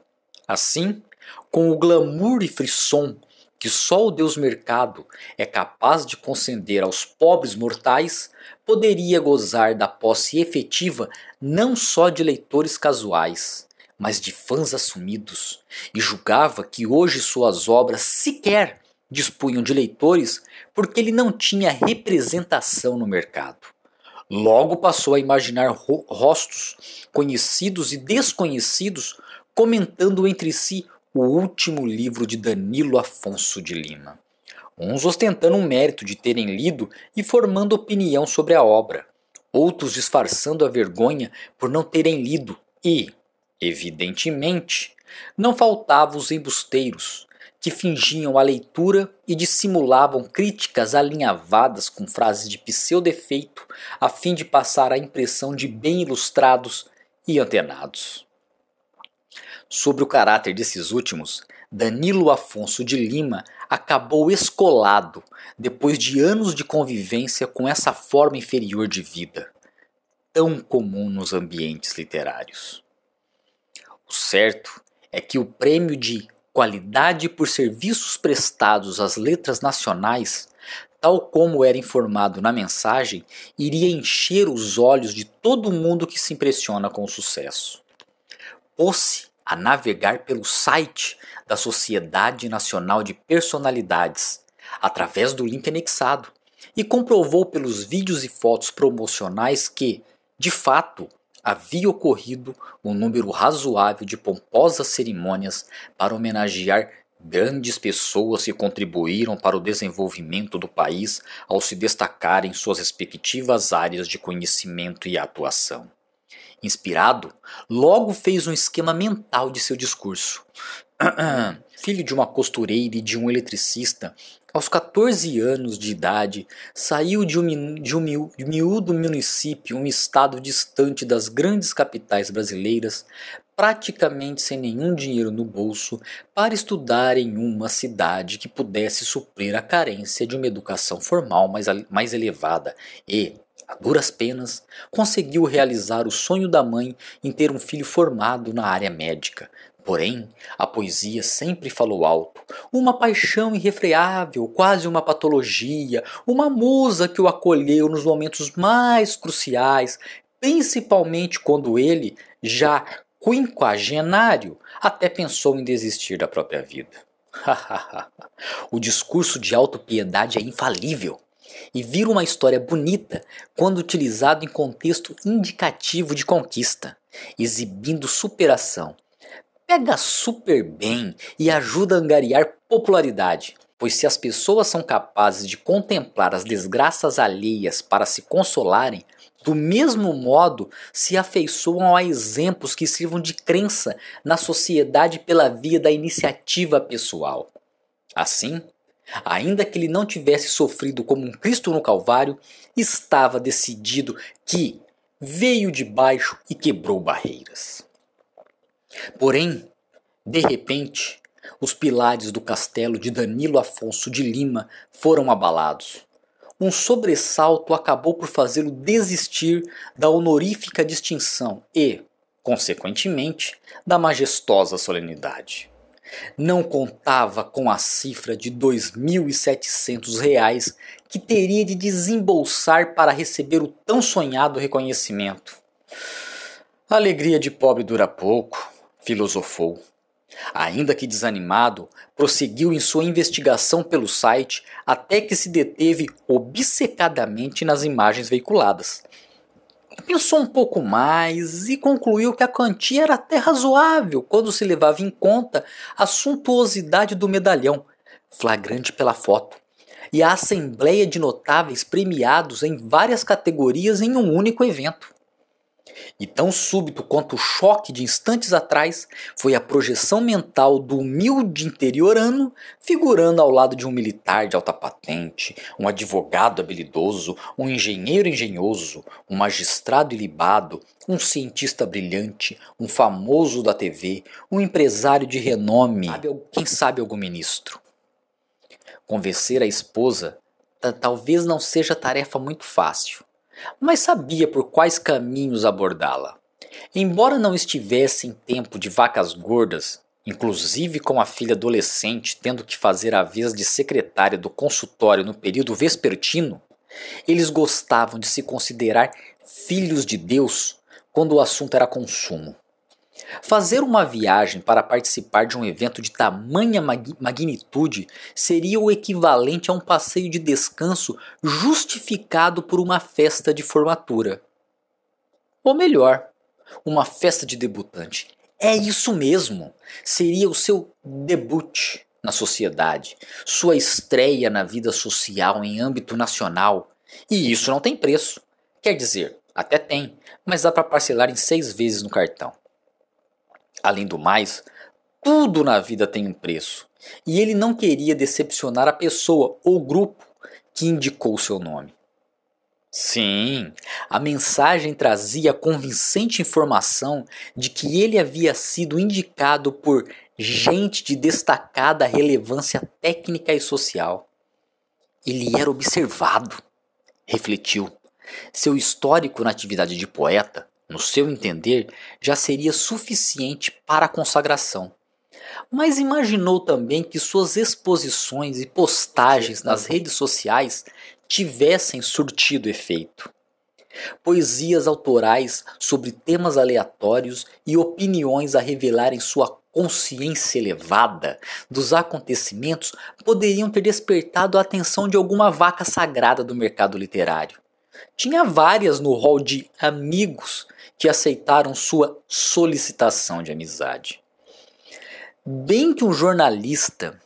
Assim, com o glamour e frisson que só o Deus Mercado é capaz de conceder aos pobres mortais, poderia gozar da posse efetiva não só de leitores casuais, mas de fãs assumidos, e julgava que hoje suas obras sequer dispunham de leitores porque ele não tinha representação no mercado. Logo passou a imaginar ro rostos conhecidos e desconhecidos comentando entre si o último livro de Danilo Afonso de Lima. Uns ostentando o mérito de terem lido e formando opinião sobre a obra, outros disfarçando a vergonha por não terem lido e, evidentemente, não faltavam os embusteiros, que fingiam a leitura e dissimulavam críticas alinhavadas com frases de pseudo-efeito a fim de passar a impressão de bem ilustrados e antenados. Sobre o caráter desses últimos, Danilo Afonso de Lima acabou escolado depois de anos de convivência com essa forma inferior de vida, tão comum nos ambientes literários. O certo é que o prêmio de qualidade por serviços prestados às letras nacionais, tal como era informado na mensagem, iria encher os olhos de todo mundo que se impressiona com o sucesso. Pôs-se a navegar pelo site da Sociedade Nacional de Personalidades, através do link anexado, e comprovou pelos vídeos e fotos promocionais que, de fato, havia ocorrido um número razoável de pomposas cerimônias para homenagear grandes pessoas que contribuíram para o desenvolvimento do país ao se destacar em suas respectivas áreas de conhecimento e atuação. Inspirado, logo fez um esquema mental de seu discurso. filho de uma costureira e de um eletricista, aos 14 anos de idade, saiu de um, de um miúdo município, um estado distante das grandes capitais brasileiras, praticamente sem nenhum dinheiro no bolso, para estudar em uma cidade que pudesse suprir a carência de uma educação formal mais, mais elevada e, a duras penas, conseguiu realizar o sonho da mãe em ter um filho formado na área médica. Porém, a poesia sempre falou alto, uma paixão irrefreável, quase uma patologia, uma musa que o acolheu nos momentos mais cruciais, principalmente quando ele, já quinquagenário, até pensou em desistir da própria vida. o discurso de autopiedade é infalível e vira uma história bonita quando utilizado em contexto indicativo de conquista, exibindo superação. Pega super bem e ajuda a angariar popularidade, pois se as pessoas são capazes de contemplar as desgraças alheias para se consolarem, do mesmo modo, se afeiçoam a exemplos que sirvam de crença na sociedade pela via da iniciativa pessoal. Assim, ainda que ele não tivesse sofrido como um Cristo no Calvário, estava decidido que veio de baixo e quebrou barreiras. Porém, de repente, os pilares do castelo de Danilo Afonso de Lima foram abalados um sobressalto acabou por fazê-lo desistir da honorífica distinção e, consequentemente, da majestosa solenidade. Não contava com a cifra de R$ 2.700 que teria de desembolsar para receber o tão sonhado reconhecimento. A alegria de pobre dura pouco, filosofou. Ainda que desanimado, prosseguiu em sua investigação pelo site até que se deteve obcecadamente nas imagens veiculadas. Pensou um pouco mais e concluiu que a quantia era até razoável quando se levava em conta a suntuosidade do medalhão, flagrante pela foto, e a assembleia de notáveis premiados em várias categorias em um único evento. E tão súbito quanto o choque de instantes atrás foi a projeção mental do humilde interiorano figurando ao lado de um militar de alta patente, um advogado habilidoso, um engenheiro engenhoso, um magistrado ilibado, um cientista brilhante, um famoso da TV, um empresário de renome, quem sabe algum ministro. Convencer a esposa talvez não seja tarefa muito fácil mas sabia por quais caminhos abordá-la. Embora não estivesse em tempo de vacas gordas, inclusive com a filha adolescente tendo que fazer a vez de secretária do consultório no período vespertino, eles gostavam de se considerar filhos de Deus quando o assunto era consumo. Fazer uma viagem para participar de um evento de tamanha magnitude seria o equivalente a um passeio de descanso justificado por uma festa de formatura. Ou melhor, uma festa de debutante. É isso mesmo! Seria o seu debut na sociedade, sua estreia na vida social em âmbito nacional. E isso não tem preço. Quer dizer, até tem, mas dá para parcelar em seis vezes no cartão. Além do mais, tudo na vida tem um preço, e ele não queria decepcionar a pessoa ou grupo que indicou seu nome. Sim, a mensagem trazia a convincente informação de que ele havia sido indicado por gente de destacada relevância técnica e social. Ele era observado, refletiu. Seu histórico na atividade de poeta no seu entender, já seria suficiente para a consagração. Mas imaginou também que suas exposições e postagens nas redes sociais tivessem surtido efeito. Poesias autorais sobre temas aleatórios e opiniões a revelarem sua consciência elevada dos acontecimentos poderiam ter despertado a atenção de alguma vaca sagrada do mercado literário. Tinha várias no hall de amigos que aceitaram sua solicitação de amizade. Bem que um jornalista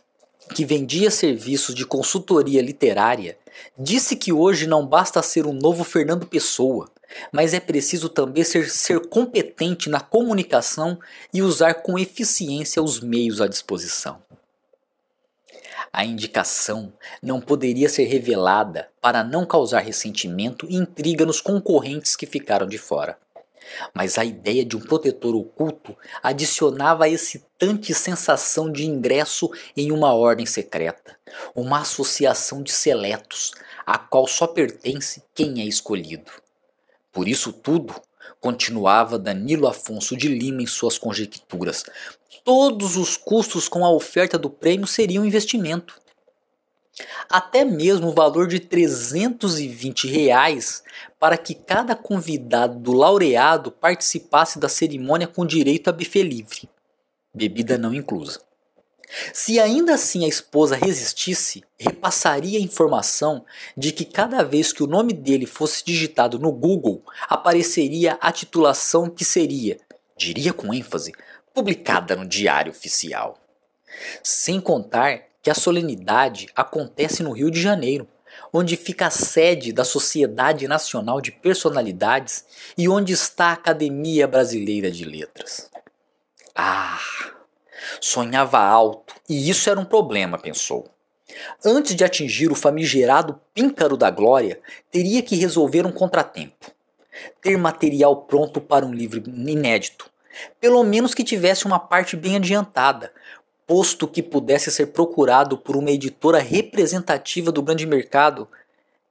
que vendia serviços de consultoria literária disse que hoje não basta ser um novo Fernando Pessoa, mas é preciso também ser, ser competente na comunicação e usar com eficiência os meios à disposição. A indicação não poderia ser revelada para não causar ressentimento e intriga nos concorrentes que ficaram de fora. Mas a ideia de um protetor oculto adicionava a excitante sensação de ingresso em uma ordem secreta, uma associação de seletos, a qual só pertence quem é escolhido. Por isso tudo, continuava Danilo Afonso de Lima em suas conjecturas, todos os custos com a oferta do prêmio seriam investimento. Até mesmo o valor de 320 reais para que cada convidado do laureado participasse da cerimônia com direito a buffet livre, bebida não inclusa. Se ainda assim a esposa resistisse, repassaria a informação de que cada vez que o nome dele fosse digitado no Google, apareceria a titulação que seria, diria com ênfase, publicada no Diário Oficial. Sem contar que a solenidade acontece no Rio de Janeiro, onde fica a sede da Sociedade Nacional de Personalidades e onde está a Academia Brasileira de Letras. Ah! Sonhava alto, e isso era um problema, pensou. Antes de atingir o famigerado píncaro da glória, teria que resolver um contratempo. Ter material pronto para um livro inédito, pelo menos que tivesse uma parte bem adiantada, posto que pudesse ser procurado por uma editora representativa do grande mercado,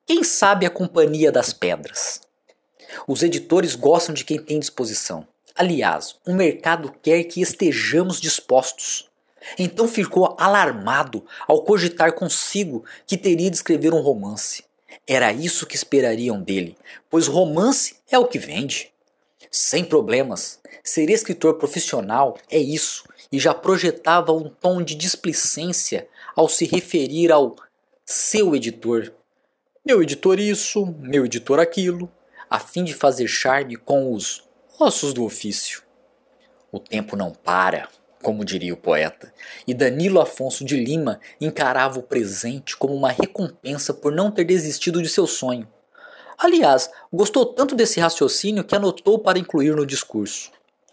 quem sabe a Companhia das Pedras. Os editores gostam de quem tem disposição. Aliás, o mercado quer que estejamos dispostos. Então ficou alarmado ao cogitar consigo que teria de escrever um romance. Era isso que esperariam dele, pois romance é o que vende. Sem problemas, ser escritor profissional é isso, e já projetava um tom de displicência ao se referir ao seu editor. Meu editor isso, meu editor aquilo, a fim de fazer charme com os ossos do ofício. O tempo não para, como diria o poeta, e Danilo Afonso de Lima encarava o presente como uma recompensa por não ter desistido de seu sonho. Aliás, gostou tanto desse raciocínio que anotou para incluir no discurso.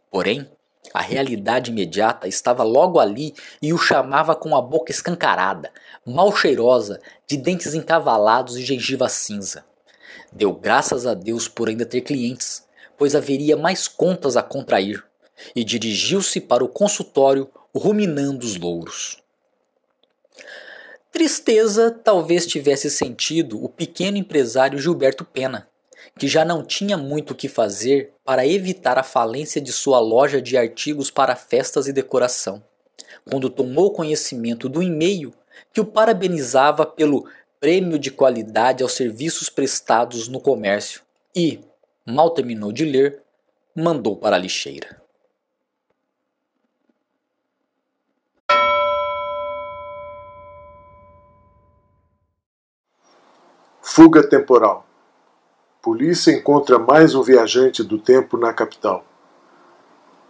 Porém, a realidade imediata estava logo ali e o chamava com a boca escancarada, mal cheirosa, de dentes encavalados e gengiva cinza. Deu graças a Deus por ainda ter clientes, pois haveria mais contas a contrair, e dirigiu-se para o consultório ruminando os louros. Tristeza talvez tivesse sentido o pequeno empresário Gilberto Pena, que já não tinha muito o que fazer para evitar a falência de sua loja de artigos para festas e decoração, quando tomou conhecimento do e-mail que o parabenizava pelo prêmio de qualidade aos serviços prestados no comércio e, mal terminou de ler, mandou para a lixeira. Fuga temporal. Polícia encontra mais um viajante do tempo na capital.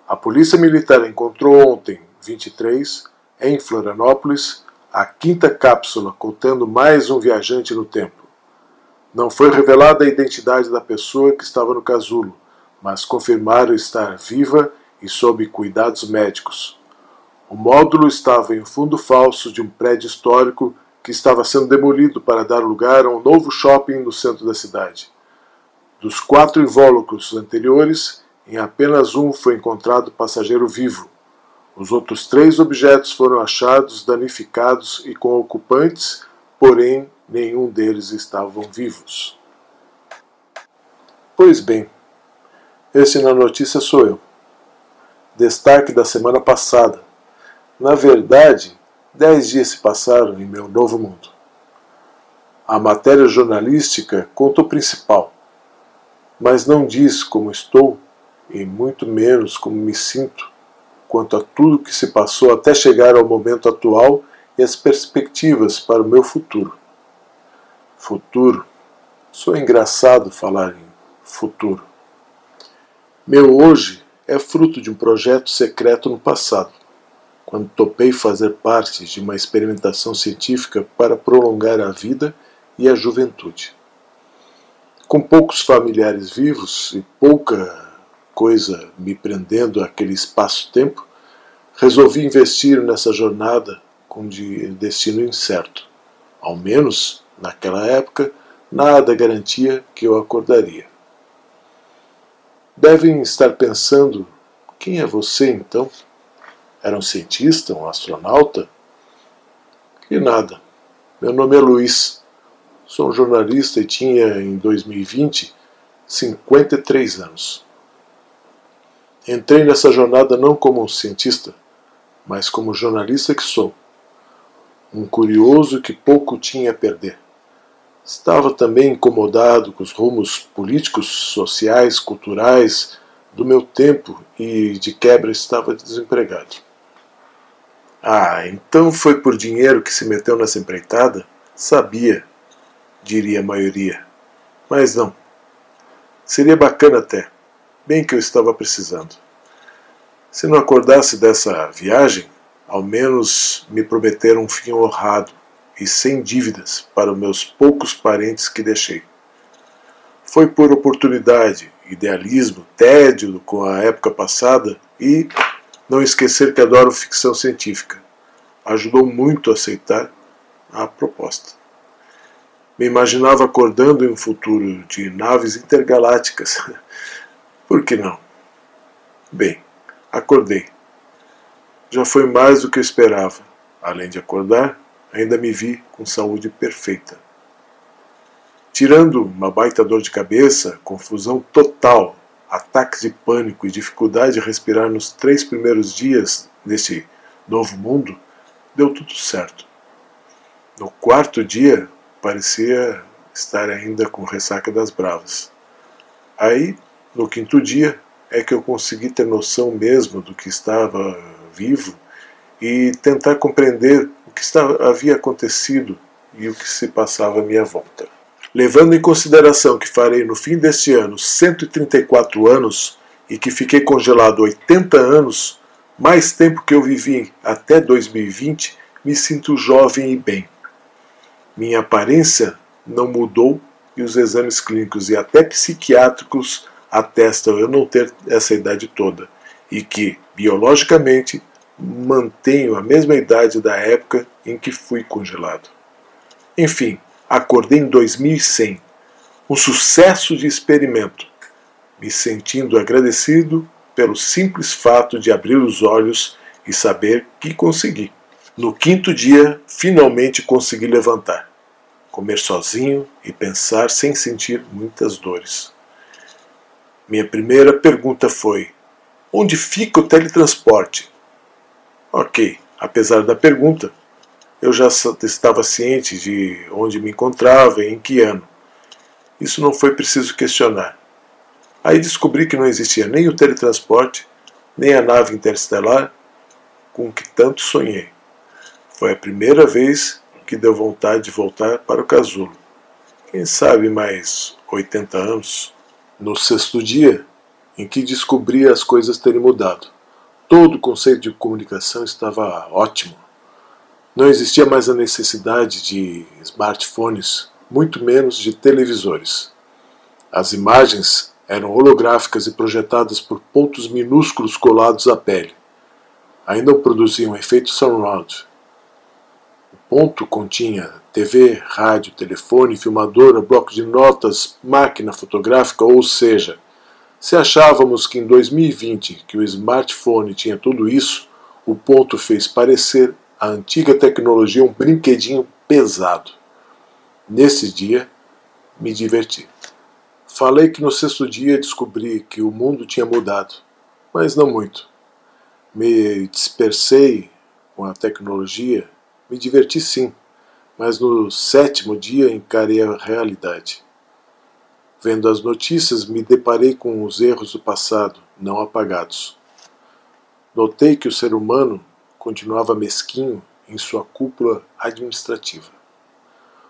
A Polícia Militar encontrou ontem, 23, em Florianópolis, a quinta cápsula contendo mais um viajante no tempo. Não foi revelada a identidade da pessoa que estava no casulo, mas confirmaram estar viva e sob cuidados médicos. O módulo estava em um fundo falso de um prédio histórico que estava sendo demolido para dar lugar a um novo shopping no centro da cidade. Dos quatro invólucros anteriores, em apenas um foi encontrado passageiro vivo. Os outros três objetos foram achados danificados e com ocupantes, porém nenhum deles estavam vivos. Pois bem, esse na notícia sou eu. Destaque da semana passada. Na verdade, Dez dias se passaram em meu novo mundo. A matéria jornalística conta o principal, mas não diz como estou e muito menos como me sinto quanto a tudo que se passou até chegar ao momento atual e as perspectivas para o meu futuro. Futuro. Sou engraçado falar em futuro. Meu hoje é fruto de um projeto secreto no passado quando topei fazer parte de uma experimentação científica para prolongar a vida e a juventude. Com poucos familiares vivos e pouca coisa me prendendo àquele espaço-tempo, resolvi investir nessa jornada com destino incerto. Ao menos, naquela época, nada garantia que eu acordaria. Devem estar pensando: quem é você então? Era um cientista, um astronauta? Que nada. Meu nome é Luiz. Sou jornalista e tinha, em 2020, 53 anos. Entrei nessa jornada não como um cientista, mas como jornalista que sou. Um curioso que pouco tinha a perder. Estava também incomodado com os rumos políticos, sociais, culturais do meu tempo e, de quebra, estava desempregado. Ah, então foi por dinheiro que se meteu nessa empreitada? Sabia, diria a maioria. Mas não. Seria bacana até. Bem que eu estava precisando. Se não acordasse dessa viagem, ao menos me prometeram um fim honrado e sem dívidas para os meus poucos parentes que deixei. Foi por oportunidade, idealismo, tédio com a época passada e não esquecer que adoro ficção científica. Ajudou muito a aceitar a proposta. Me imaginava acordando em um futuro de naves intergalácticas. Por que não? Bem, acordei. Já foi mais do que eu esperava. Além de acordar, ainda me vi com saúde perfeita. Tirando uma baita dor de cabeça, confusão total ataques de pânico e dificuldade de respirar nos três primeiros dias desse novo mundo, deu tudo certo. No quarto dia, parecia estar ainda com ressaca das bravas. Aí, no quinto dia, é que eu consegui ter noção mesmo do que estava vivo e tentar compreender o que estava, havia acontecido e o que se passava à minha volta. Levando em consideração que farei no fim deste ano 134 anos e que fiquei congelado 80 anos, mais tempo que eu vivi até 2020, me sinto jovem e bem. Minha aparência não mudou e os exames clínicos e até psiquiátricos atestam eu não ter essa idade toda e que, biologicamente, mantenho a mesma idade da época em que fui congelado. Enfim, acordei em 2100, um sucesso de experimento, me sentindo agradecido pelo simples fato de abrir os olhos e saber que consegui. No quinto dia, finalmente consegui levantar, comer sozinho e pensar sem sentir muitas dores. Minha primeira pergunta foi: onde fica o teletransporte? Ok, apesar da pergunta, eu já estava ciente de onde me encontrava e em que ano. Isso não foi preciso questionar. Aí descobri que não existia nem o teletransporte, nem a nave interestelar com que tanto sonhei. Foi a primeira vez que deu vontade de voltar para o casulo. Quem sabe mais 80 anos? No sexto dia, em que descobri as coisas terem mudado. Todo o conceito de comunicação estava ótimo. Não existia mais a necessidade de smartphones, muito menos de televisores. As imagens eram holográficas e projetadas por pontos minúsculos colados à pele. Ainda produziam efeito surround. Ponto continha TV, rádio, telefone, filmadora, bloco de notas, máquina fotográfica, ou seja, se achávamos que em 2020 que o smartphone tinha tudo isso, o ponto fez parecer a antiga tecnologia um brinquedinho pesado. Nesse dia, me diverti. Falei que no sexto dia descobri que o mundo tinha mudado, mas não muito. Me dispersei com a tecnologia, me diverti sim, mas no sétimo dia encarei a realidade. Vendo as notícias, me deparei com os erros do passado, não apagados. Notei que o ser humano continuava mesquinho em sua cúpula administrativa.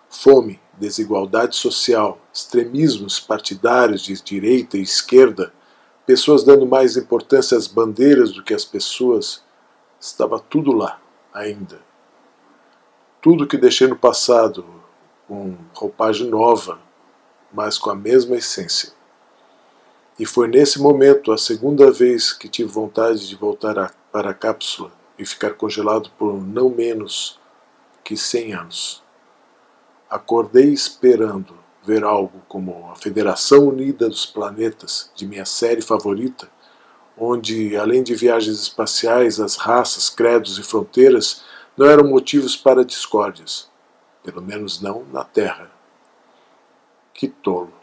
Fome, desigualdade social, extremismos partidários de direita e esquerda, pessoas dando mais importância às bandeiras do que às pessoas, estava tudo lá ainda. Tudo que deixei no passado, com roupagem nova, mas com a mesma essência. E foi nesse momento, a segunda vez, que tive vontade de voltar a, para a cápsula e ficar congelado por não menos que 100 anos. Acordei esperando ver algo como a Federação Unida dos Planetas, de minha série favorita, onde, além de viagens espaciais, as raças, credos e fronteiras não eram motivos para discórdias, pelo menos não na Terra. Que tolo!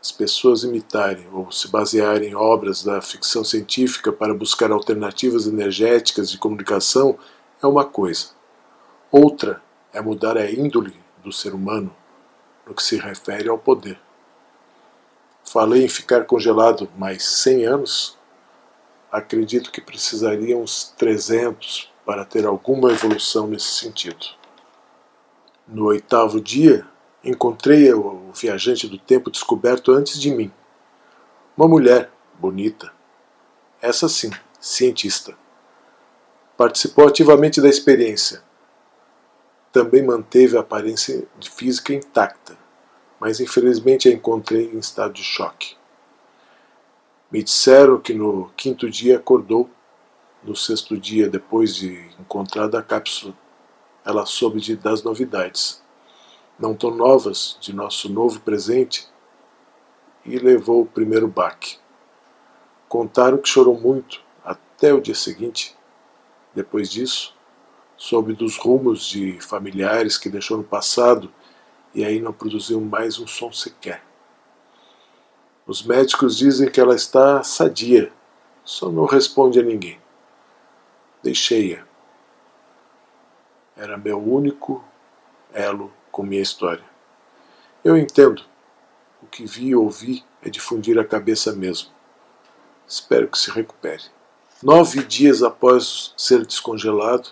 As pessoas imitarem ou se basearem em obras da ficção científica para buscar alternativas energéticas de comunicação é uma coisa. Outra é mudar a índole do ser humano no que se refere ao poder. Falei em ficar congelado mais 100 anos? Acredito que precisaria uns 300 para ter alguma evolução nesse sentido. No oitavo dia, encontrei o viajante do tempo descoberto antes de mim. Uma mulher bonita. Essa sim, cientista. Participou ativamente da experiência. Também manteve a aparência física intacta mas infelizmente a encontrei em estado de choque. Me disseram que no quinto dia acordou, no sexto dia depois de encontrada a cápsula. Ela soube de, das novidades, não tão novas, de nosso novo presente, e levou o primeiro baque. Contaram que chorou muito até o dia seguinte. Depois disso, soube dos rumos de familiares que deixou no passado e aí não produziu mais um som sequer. Os médicos dizem que ela está sadia, só não responde a ninguém. Deixei-a. Era meu único elo com minha história. Eu entendo. O que vi e ouvi é difundir a cabeça mesmo. Espero que se recupere. Nove dias após ser descongelado,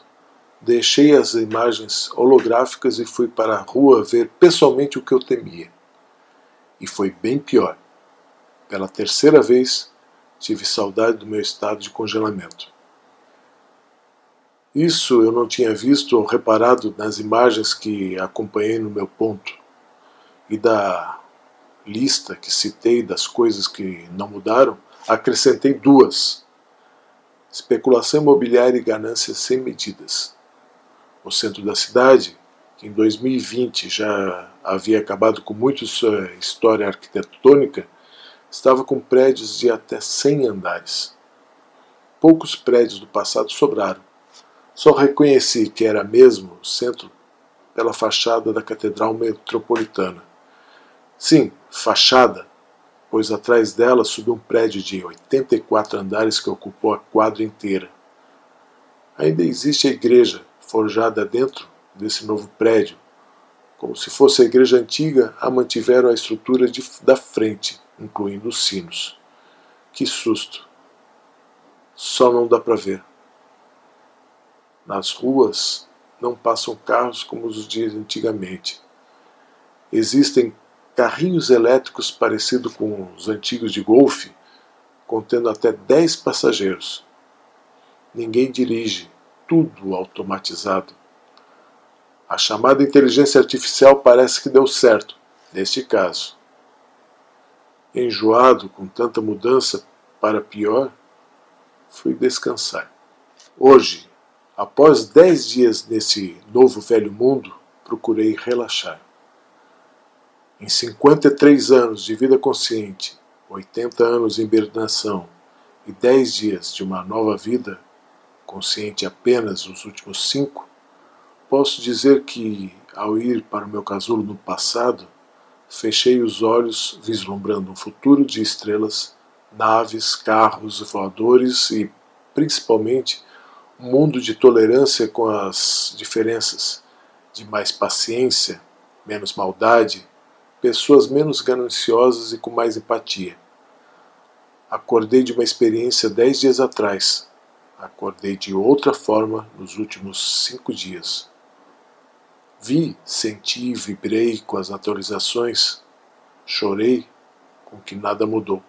Deixei as imagens holográficas e fui para a rua ver pessoalmente o que eu temia. E foi bem pior. Pela terceira vez, tive saudade do meu estado de congelamento. Isso eu não tinha visto ou reparado nas imagens que acompanhei no meu ponto e da lista que citei das coisas que não mudaram, acrescentei duas: especulação imobiliária e ganâncias sem medidas no centro da cidade, que em 2020 já havia acabado com muito sua história arquitetônica, estava com prédios de até 100 andares. Poucos prédios do passado sobraram. Só reconheci que era mesmo o centro pela fachada da Catedral Metropolitana. Sim, fachada, pois atrás dela subiu um prédio de 84 andares que ocupou a quadra inteira. Ainda existe a igreja, forjada dentro desse novo prédio. Como se fosse a igreja antiga, a mantiveram a estrutura de, da frente, incluindo os sinos. Que susto! Só não dá para ver. Nas ruas não passam carros como os dias antigamente. Existem carrinhos elétricos parecidos com os antigos de golfe, contendo até 10 passageiros. Ninguém dirige, tudo automatizado. A chamada inteligência artificial parece que deu certo, neste caso. Enjoado com tanta mudança para pior, fui descansar. Hoje, após dez dias nesse novo velho mundo, procurei relaxar. Em 53 anos de vida consciente, 80 anos de hibernação e 10 dias de uma nova vida, consciente apenas os últimos cinco, posso dizer que, ao ir para o meu casulo no passado, fechei os olhos vislumbrando um futuro de estrelas, naves, carros voadores e, principalmente, mundo de tolerância com as diferenças, de mais paciência, menos maldade, pessoas menos gananciosas e com mais empatia. Acordei de uma experiência dez dias atrás, Acordei de outra forma nos últimos cinco dias. Vi, senti vibrei com as atualizações. Chorei com que nada mudou.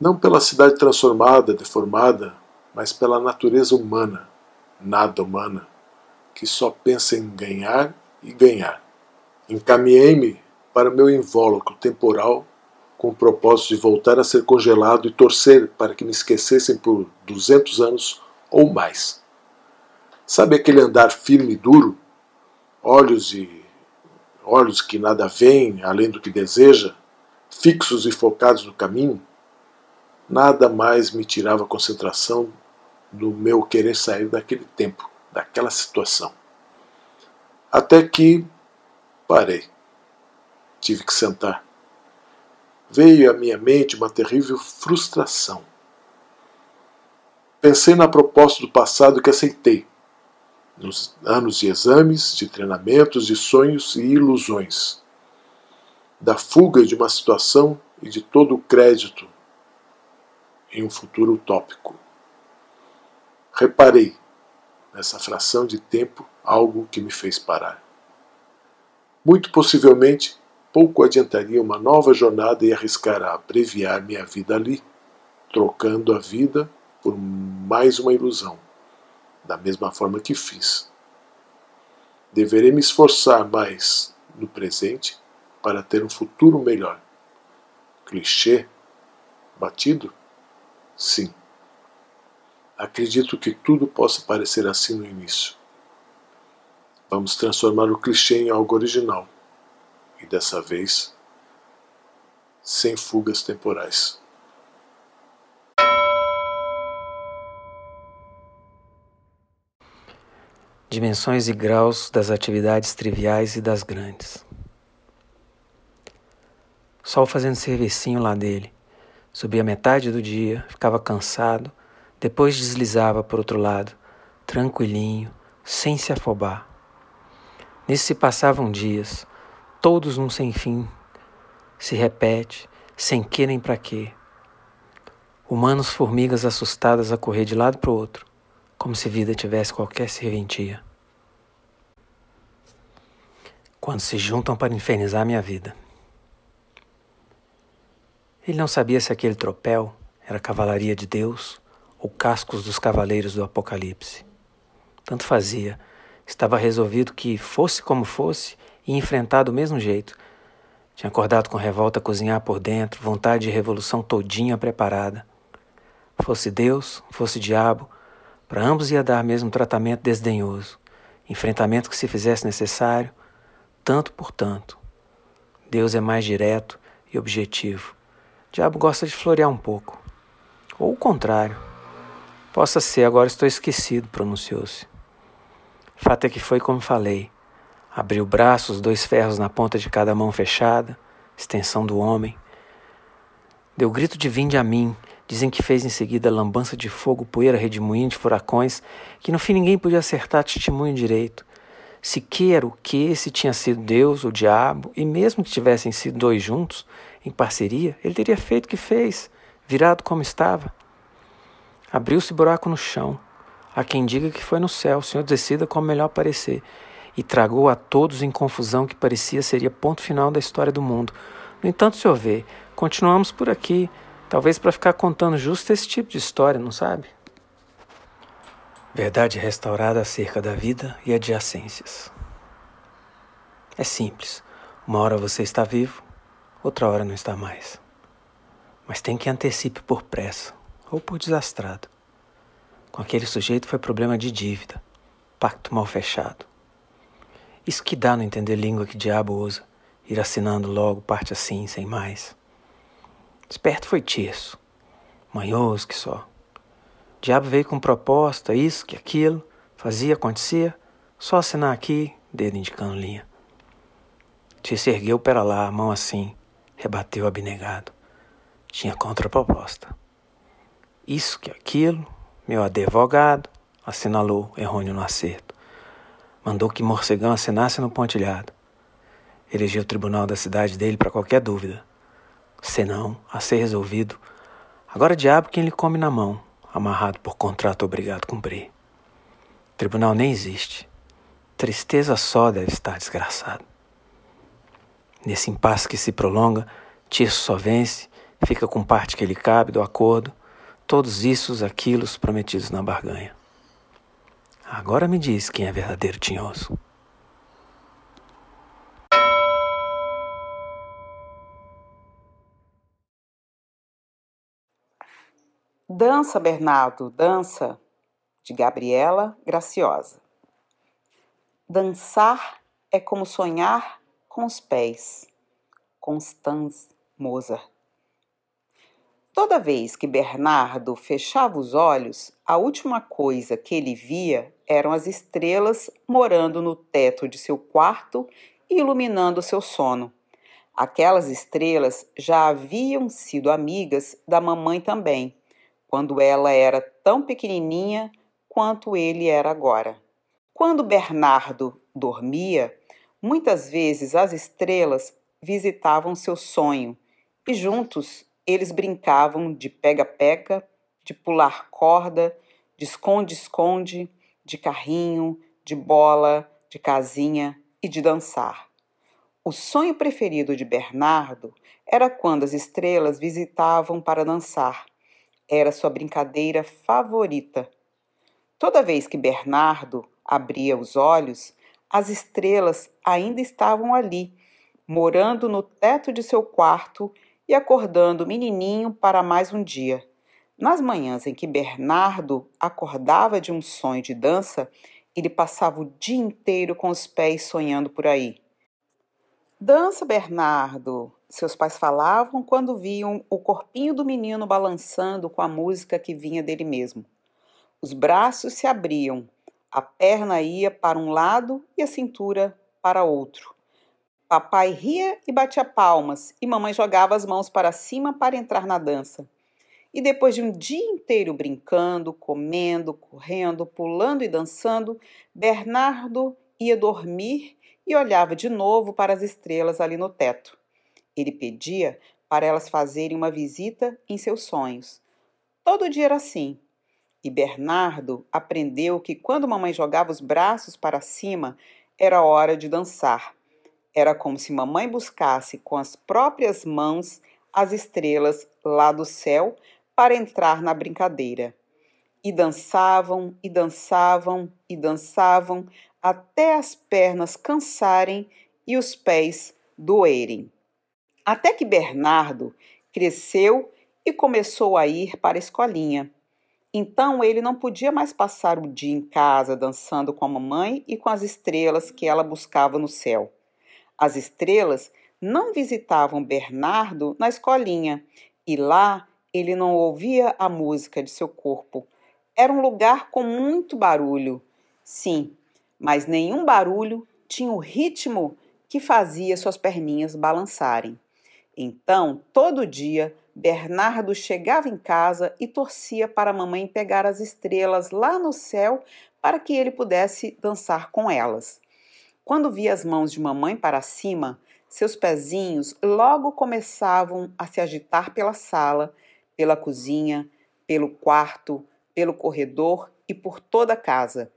Não pela cidade transformada, deformada, mas pela natureza humana, nada humana, que só pensa em ganhar e ganhar. Encaminhei-me para meu invólucro temporal com o propósito de voltar a ser congelado e torcer para que me esquecessem por 200 anos ou mais. Sabe aquele andar firme e duro? Olhos e olhos que nada veem além do que deseja, fixos e focados no caminho? Nada mais me tirava concentração do meu querer sair daquele tempo, daquela situação. Até que parei. Tive que sentar. Veio à minha mente uma terrível frustração. Pensei na proposta do passado que aceitei, nos anos de exames, de treinamentos, de sonhos e ilusões, da fuga de uma situação e de todo o crédito em um futuro utópico. Reparei nessa fração de tempo algo que me fez parar. Muito possivelmente, pouco adiantaria uma nova jornada e arriscar a abreviar minha vida ali, trocando a vida por mais uma ilusão, da mesma forma que fiz. Deverei me esforçar mais no presente para ter um futuro melhor. Clichê? Batido? Sim. Acredito que tudo possa parecer assim no início. Vamos transformar o clichê em algo original. E dessa vez, sem fugas temporais. Dimensões e graus das atividades triviais e das grandes. Sol fazendo servicinho lá dele. Subia metade do dia, ficava cansado, depois deslizava por outro lado, tranquilinho, sem se afobar. Nisso se passavam dias, todos num sem fim. Se repete, sem que nem para quê. Humanos formigas assustadas a correr de lado para o outro, como se vida tivesse qualquer serventia. Quando se juntam para infernizar minha vida. Ele não sabia se aquele tropel era cavalaria de Deus ou cascos dos cavaleiros do Apocalipse. Tanto fazia Estava resolvido que, fosse como fosse, ia enfrentar do mesmo jeito. Tinha acordado com revolta a cozinhar por dentro, vontade de revolução todinha preparada. Fosse Deus, fosse diabo, para ambos ia dar mesmo tratamento desdenhoso, enfrentamento que se fizesse necessário, tanto por tanto. Deus é mais direto e objetivo. Diabo gosta de florear um pouco. Ou o contrário. Possa ser, agora estou esquecido, pronunciou-se. Fato é que foi como falei. Abri o braço, os dois ferros na ponta de cada mão fechada, extensão do homem. Deu grito de vinde a mim. Dizem que fez em seguida lambança de fogo, poeira redemoinho de furacões, que no fim ninguém podia acertar testemunho direito. Se que era o que, se tinha sido Deus ou diabo, e mesmo que tivessem sido dois juntos, em parceria, ele teria feito o que fez, virado como estava. Abriu-se buraco no chão. Há quem diga que foi no céu, o Senhor decida como melhor parecer, e tragou a todos em confusão que parecia seria ponto final da história do mundo. No entanto, Senhor vê, continuamos por aqui, talvez para ficar contando justo esse tipo de história, não sabe? Verdade restaurada acerca da vida e adjacências. É simples. Uma hora você está vivo, outra hora não está mais. Mas tem que antecipe por pressa ou por desastrado. Com aquele sujeito foi problema de dívida, pacto mal fechado. Isso que dá no entender língua que diabo usa, ir assinando logo parte assim, sem mais. Esperto foi Tirso, manhoso que só. Diabo veio com proposta, isso, que aquilo, fazia, acontecia, só assinar aqui, dedo indicando linha. Tirso ergueu para lá, a mão assim, rebateu abnegado. Tinha contraproposta. Isso que aquilo, meu advogado assinalou errôneo no acerto. Mandou que Morcegão assinasse no pontilhado. Elegeu o tribunal da cidade dele para qualquer dúvida. Senão, a ser resolvido. Agora diabo quem lhe come na mão, amarrado por contrato obrigado a cumprir. Tribunal nem existe. Tristeza só deve estar desgraçado. Nesse impasse que se prolonga, Tirso só vence, fica com parte que lhe cabe do acordo, todos isso, aquilo prometidos na barganha. Agora me diz quem é verdadeiro tinhoso. Dança, Bernardo, dança, de Gabriela Graciosa. Dançar é como sonhar com os pés. Constance Mozart. Toda vez que Bernardo fechava os olhos, a última coisa que ele via eram as estrelas morando no teto de seu quarto e iluminando seu sono. Aquelas estrelas já haviam sido amigas da mamãe também quando ela era tão pequenininha quanto ele era agora. Quando Bernardo dormia, muitas vezes as estrelas visitavam seu sonho e juntos eles brincavam de pega-pega, de pular corda, de esconde-esconde, de carrinho, de bola, de casinha e de dançar. O sonho preferido de Bernardo era quando as estrelas visitavam para dançar era sua brincadeira favorita. Toda vez que Bernardo abria os olhos, as estrelas ainda estavam ali, morando no teto de seu quarto e acordando o menininho para mais um dia. Nas manhãs em que Bernardo acordava de um sonho de dança, ele passava o dia inteiro com os pés sonhando por aí. Dança, Bernardo! Seus pais falavam quando viam o corpinho do menino balançando com a música que vinha dele mesmo. Os braços se abriam, a perna ia para um lado e a cintura para outro. Papai ria e batia palmas, e mamãe jogava as mãos para cima para entrar na dança. E depois de um dia inteiro brincando, comendo, correndo, pulando e dançando, Bernardo ia dormir e olhava de novo para as estrelas ali no teto. Ele pedia para elas fazerem uma visita em seus sonhos. Todo dia era assim. E Bernardo aprendeu que quando mamãe jogava os braços para cima, era hora de dançar. Era como se mamãe buscasse com as próprias mãos as estrelas lá do céu para entrar na brincadeira. E dançavam, e dançavam, e dançavam, até as pernas cansarem e os pés doerem. Até que Bernardo cresceu e começou a ir para a escolinha. Então ele não podia mais passar o dia em casa dançando com a mamãe e com as estrelas que ela buscava no céu. As estrelas não visitavam Bernardo na escolinha e lá ele não ouvia a música de seu corpo. Era um lugar com muito barulho. Sim, mas nenhum barulho tinha o ritmo que fazia suas perninhas balançarem. Então, todo dia, Bernardo chegava em casa e torcia para a mamãe pegar as estrelas lá no céu para que ele pudesse dançar com elas. Quando via as mãos de mamãe para cima, seus pezinhos logo começavam a se agitar pela sala, pela cozinha, pelo quarto, pelo corredor e por toda a casa.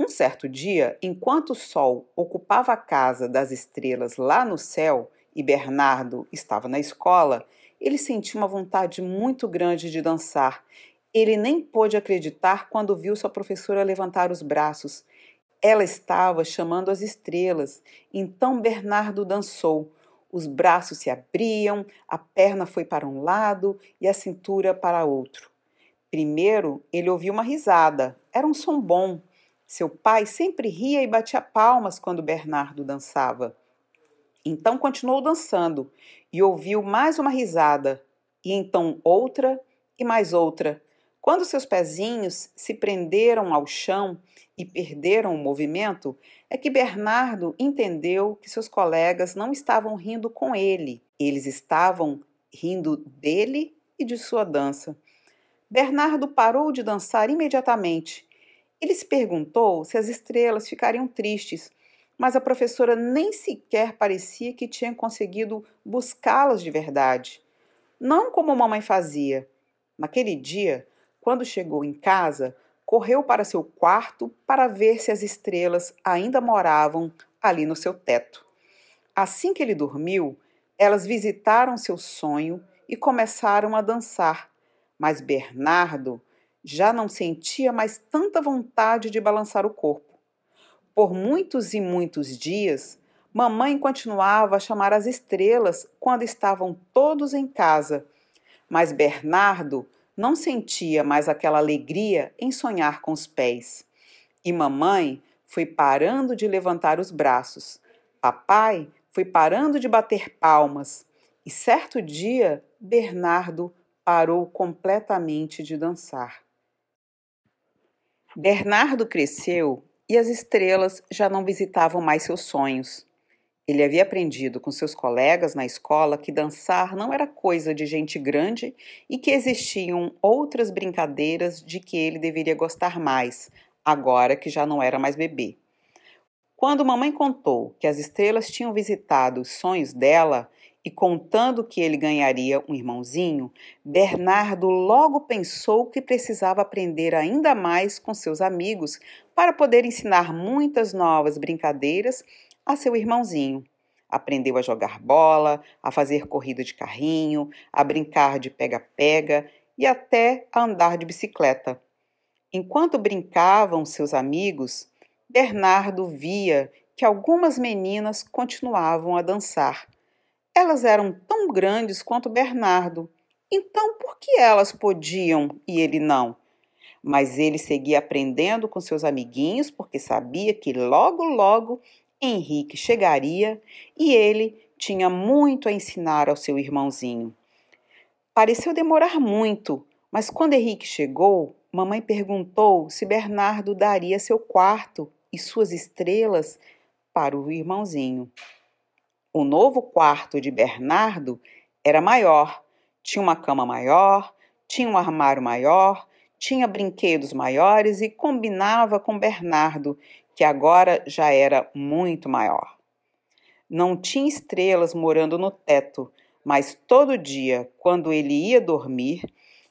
Um certo dia, enquanto o sol ocupava a casa das estrelas lá no céu, e Bernardo estava na escola, ele sentiu uma vontade muito grande de dançar. Ele nem pôde acreditar quando viu sua professora levantar os braços. Ela estava chamando as estrelas. Então Bernardo dançou. Os braços se abriam, a perna foi para um lado e a cintura para outro. Primeiro, ele ouviu uma risada. Era um som bom. Seu pai sempre ria e batia palmas quando Bernardo dançava. Então continuou dançando e ouviu mais uma risada, e então outra e mais outra. Quando seus pezinhos se prenderam ao chão e perderam o movimento, é que Bernardo entendeu que seus colegas não estavam rindo com ele, eles estavam rindo dele e de sua dança. Bernardo parou de dançar imediatamente. Ele se perguntou se as estrelas ficariam tristes mas a professora nem sequer parecia que tinha conseguido buscá-las de verdade. Não como mamãe fazia. Naquele dia, quando chegou em casa, correu para seu quarto para ver se as estrelas ainda moravam ali no seu teto. Assim que ele dormiu, elas visitaram seu sonho e começaram a dançar, mas Bernardo já não sentia mais tanta vontade de balançar o corpo. Por muitos e muitos dias, mamãe continuava a chamar as estrelas quando estavam todos em casa, mas Bernardo não sentia mais aquela alegria em sonhar com os pés. E mamãe foi parando de levantar os braços. Papai foi parando de bater palmas. E certo dia, Bernardo parou completamente de dançar. Bernardo cresceu e as estrelas já não visitavam mais seus sonhos. Ele havia aprendido com seus colegas na escola que dançar não era coisa de gente grande e que existiam outras brincadeiras de que ele deveria gostar mais, agora que já não era mais bebê. Quando mamãe contou que as estrelas tinham visitado os sonhos dela e contando que ele ganharia um irmãozinho, Bernardo logo pensou que precisava aprender ainda mais com seus amigos para poder ensinar muitas novas brincadeiras a seu irmãozinho. Aprendeu a jogar bola, a fazer corrida de carrinho, a brincar de pega-pega e até a andar de bicicleta. Enquanto brincavam seus amigos, Bernardo via que algumas meninas continuavam a dançar. Elas eram tão grandes quanto Bernardo, então por que elas podiam e ele não? Mas ele seguia aprendendo com seus amiguinhos porque sabia que logo, logo Henrique chegaria e ele tinha muito a ensinar ao seu irmãozinho. Pareceu demorar muito, mas quando Henrique chegou, mamãe perguntou se Bernardo daria seu quarto e suas estrelas para o irmãozinho. O novo quarto de Bernardo era maior, tinha uma cama maior, tinha um armário maior, tinha brinquedos maiores e combinava com Bernardo, que agora já era muito maior. Não tinha estrelas morando no teto, mas todo dia, quando ele ia dormir,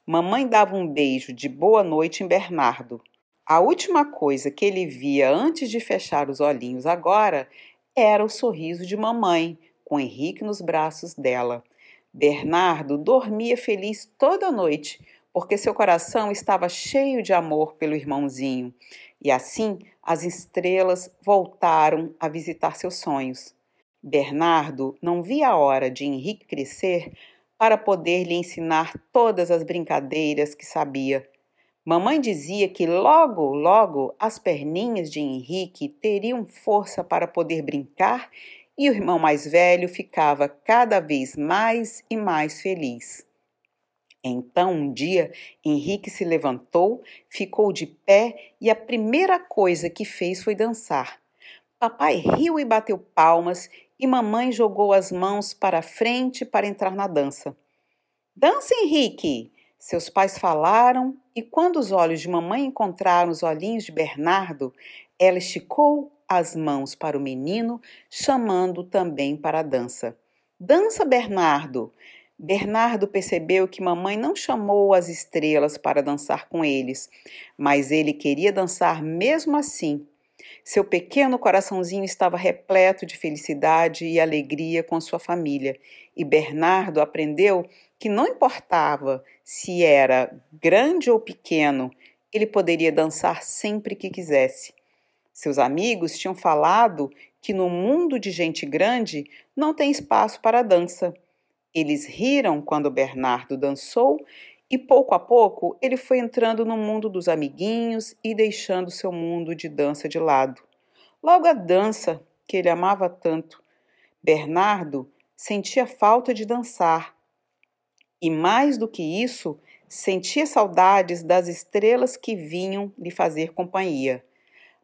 mamãe dava um beijo de boa noite em Bernardo. A última coisa que ele via antes de fechar os olhinhos agora era o sorriso de mamãe, com Henrique nos braços dela. Bernardo dormia feliz toda noite, porque seu coração estava cheio de amor pelo irmãozinho. E assim as estrelas voltaram a visitar seus sonhos. Bernardo não via a hora de Henrique crescer para poder lhe ensinar todas as brincadeiras que sabia. Mamãe dizia que logo, logo as perninhas de Henrique teriam força para poder brincar e o irmão mais velho ficava cada vez mais e mais feliz. Então, um dia, Henrique se levantou, ficou de pé e a primeira coisa que fez foi dançar. Papai riu e bateu palmas e mamãe jogou as mãos para frente para entrar na dança. Dança, Henrique! Seus pais falaram e quando os olhos de mamãe encontraram os olhinhos de Bernardo, ela esticou as mãos para o menino, chamando também para a dança. Dança, Bernardo! Bernardo percebeu que mamãe não chamou as estrelas para dançar com eles, mas ele queria dançar mesmo assim. Seu pequeno coraçãozinho estava repleto de felicidade e alegria com sua família, e Bernardo aprendeu que não importava se era grande ou pequeno, ele poderia dançar sempre que quisesse. Seus amigos tinham falado que no mundo de gente grande não tem espaço para dança. Eles riram quando Bernardo dançou e pouco a pouco ele foi entrando no mundo dos amiguinhos e deixando seu mundo de dança de lado. Logo a dança, que ele amava tanto. Bernardo sentia falta de dançar. E mais do que isso, sentia saudades das estrelas que vinham lhe fazer companhia.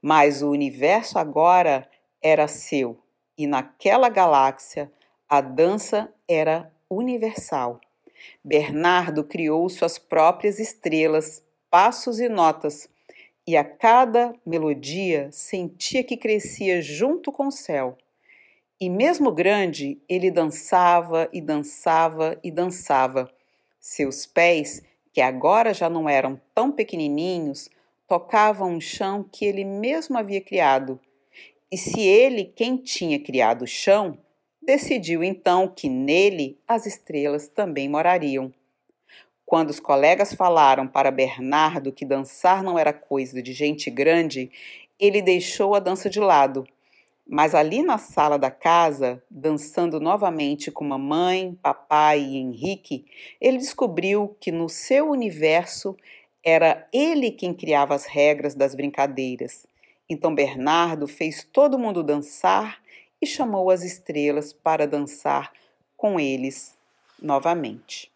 Mas o universo agora era seu, e naquela galáxia a dança era universal. Bernardo criou suas próprias estrelas, passos e notas, e a cada melodia sentia que crescia junto com o céu. E mesmo grande, ele dançava e dançava e dançava. Seus pés, que agora já não eram tão pequenininhos, tocavam um chão que ele mesmo havia criado. E se ele, quem tinha criado o chão, decidiu então que nele as estrelas também morariam. Quando os colegas falaram para Bernardo que dançar não era coisa de gente grande, ele deixou a dança de lado. Mas ali na sala da casa, dançando novamente com mamãe, papai e Henrique, ele descobriu que no seu universo era ele quem criava as regras das brincadeiras. Então Bernardo fez todo mundo dançar e chamou as estrelas para dançar com eles novamente.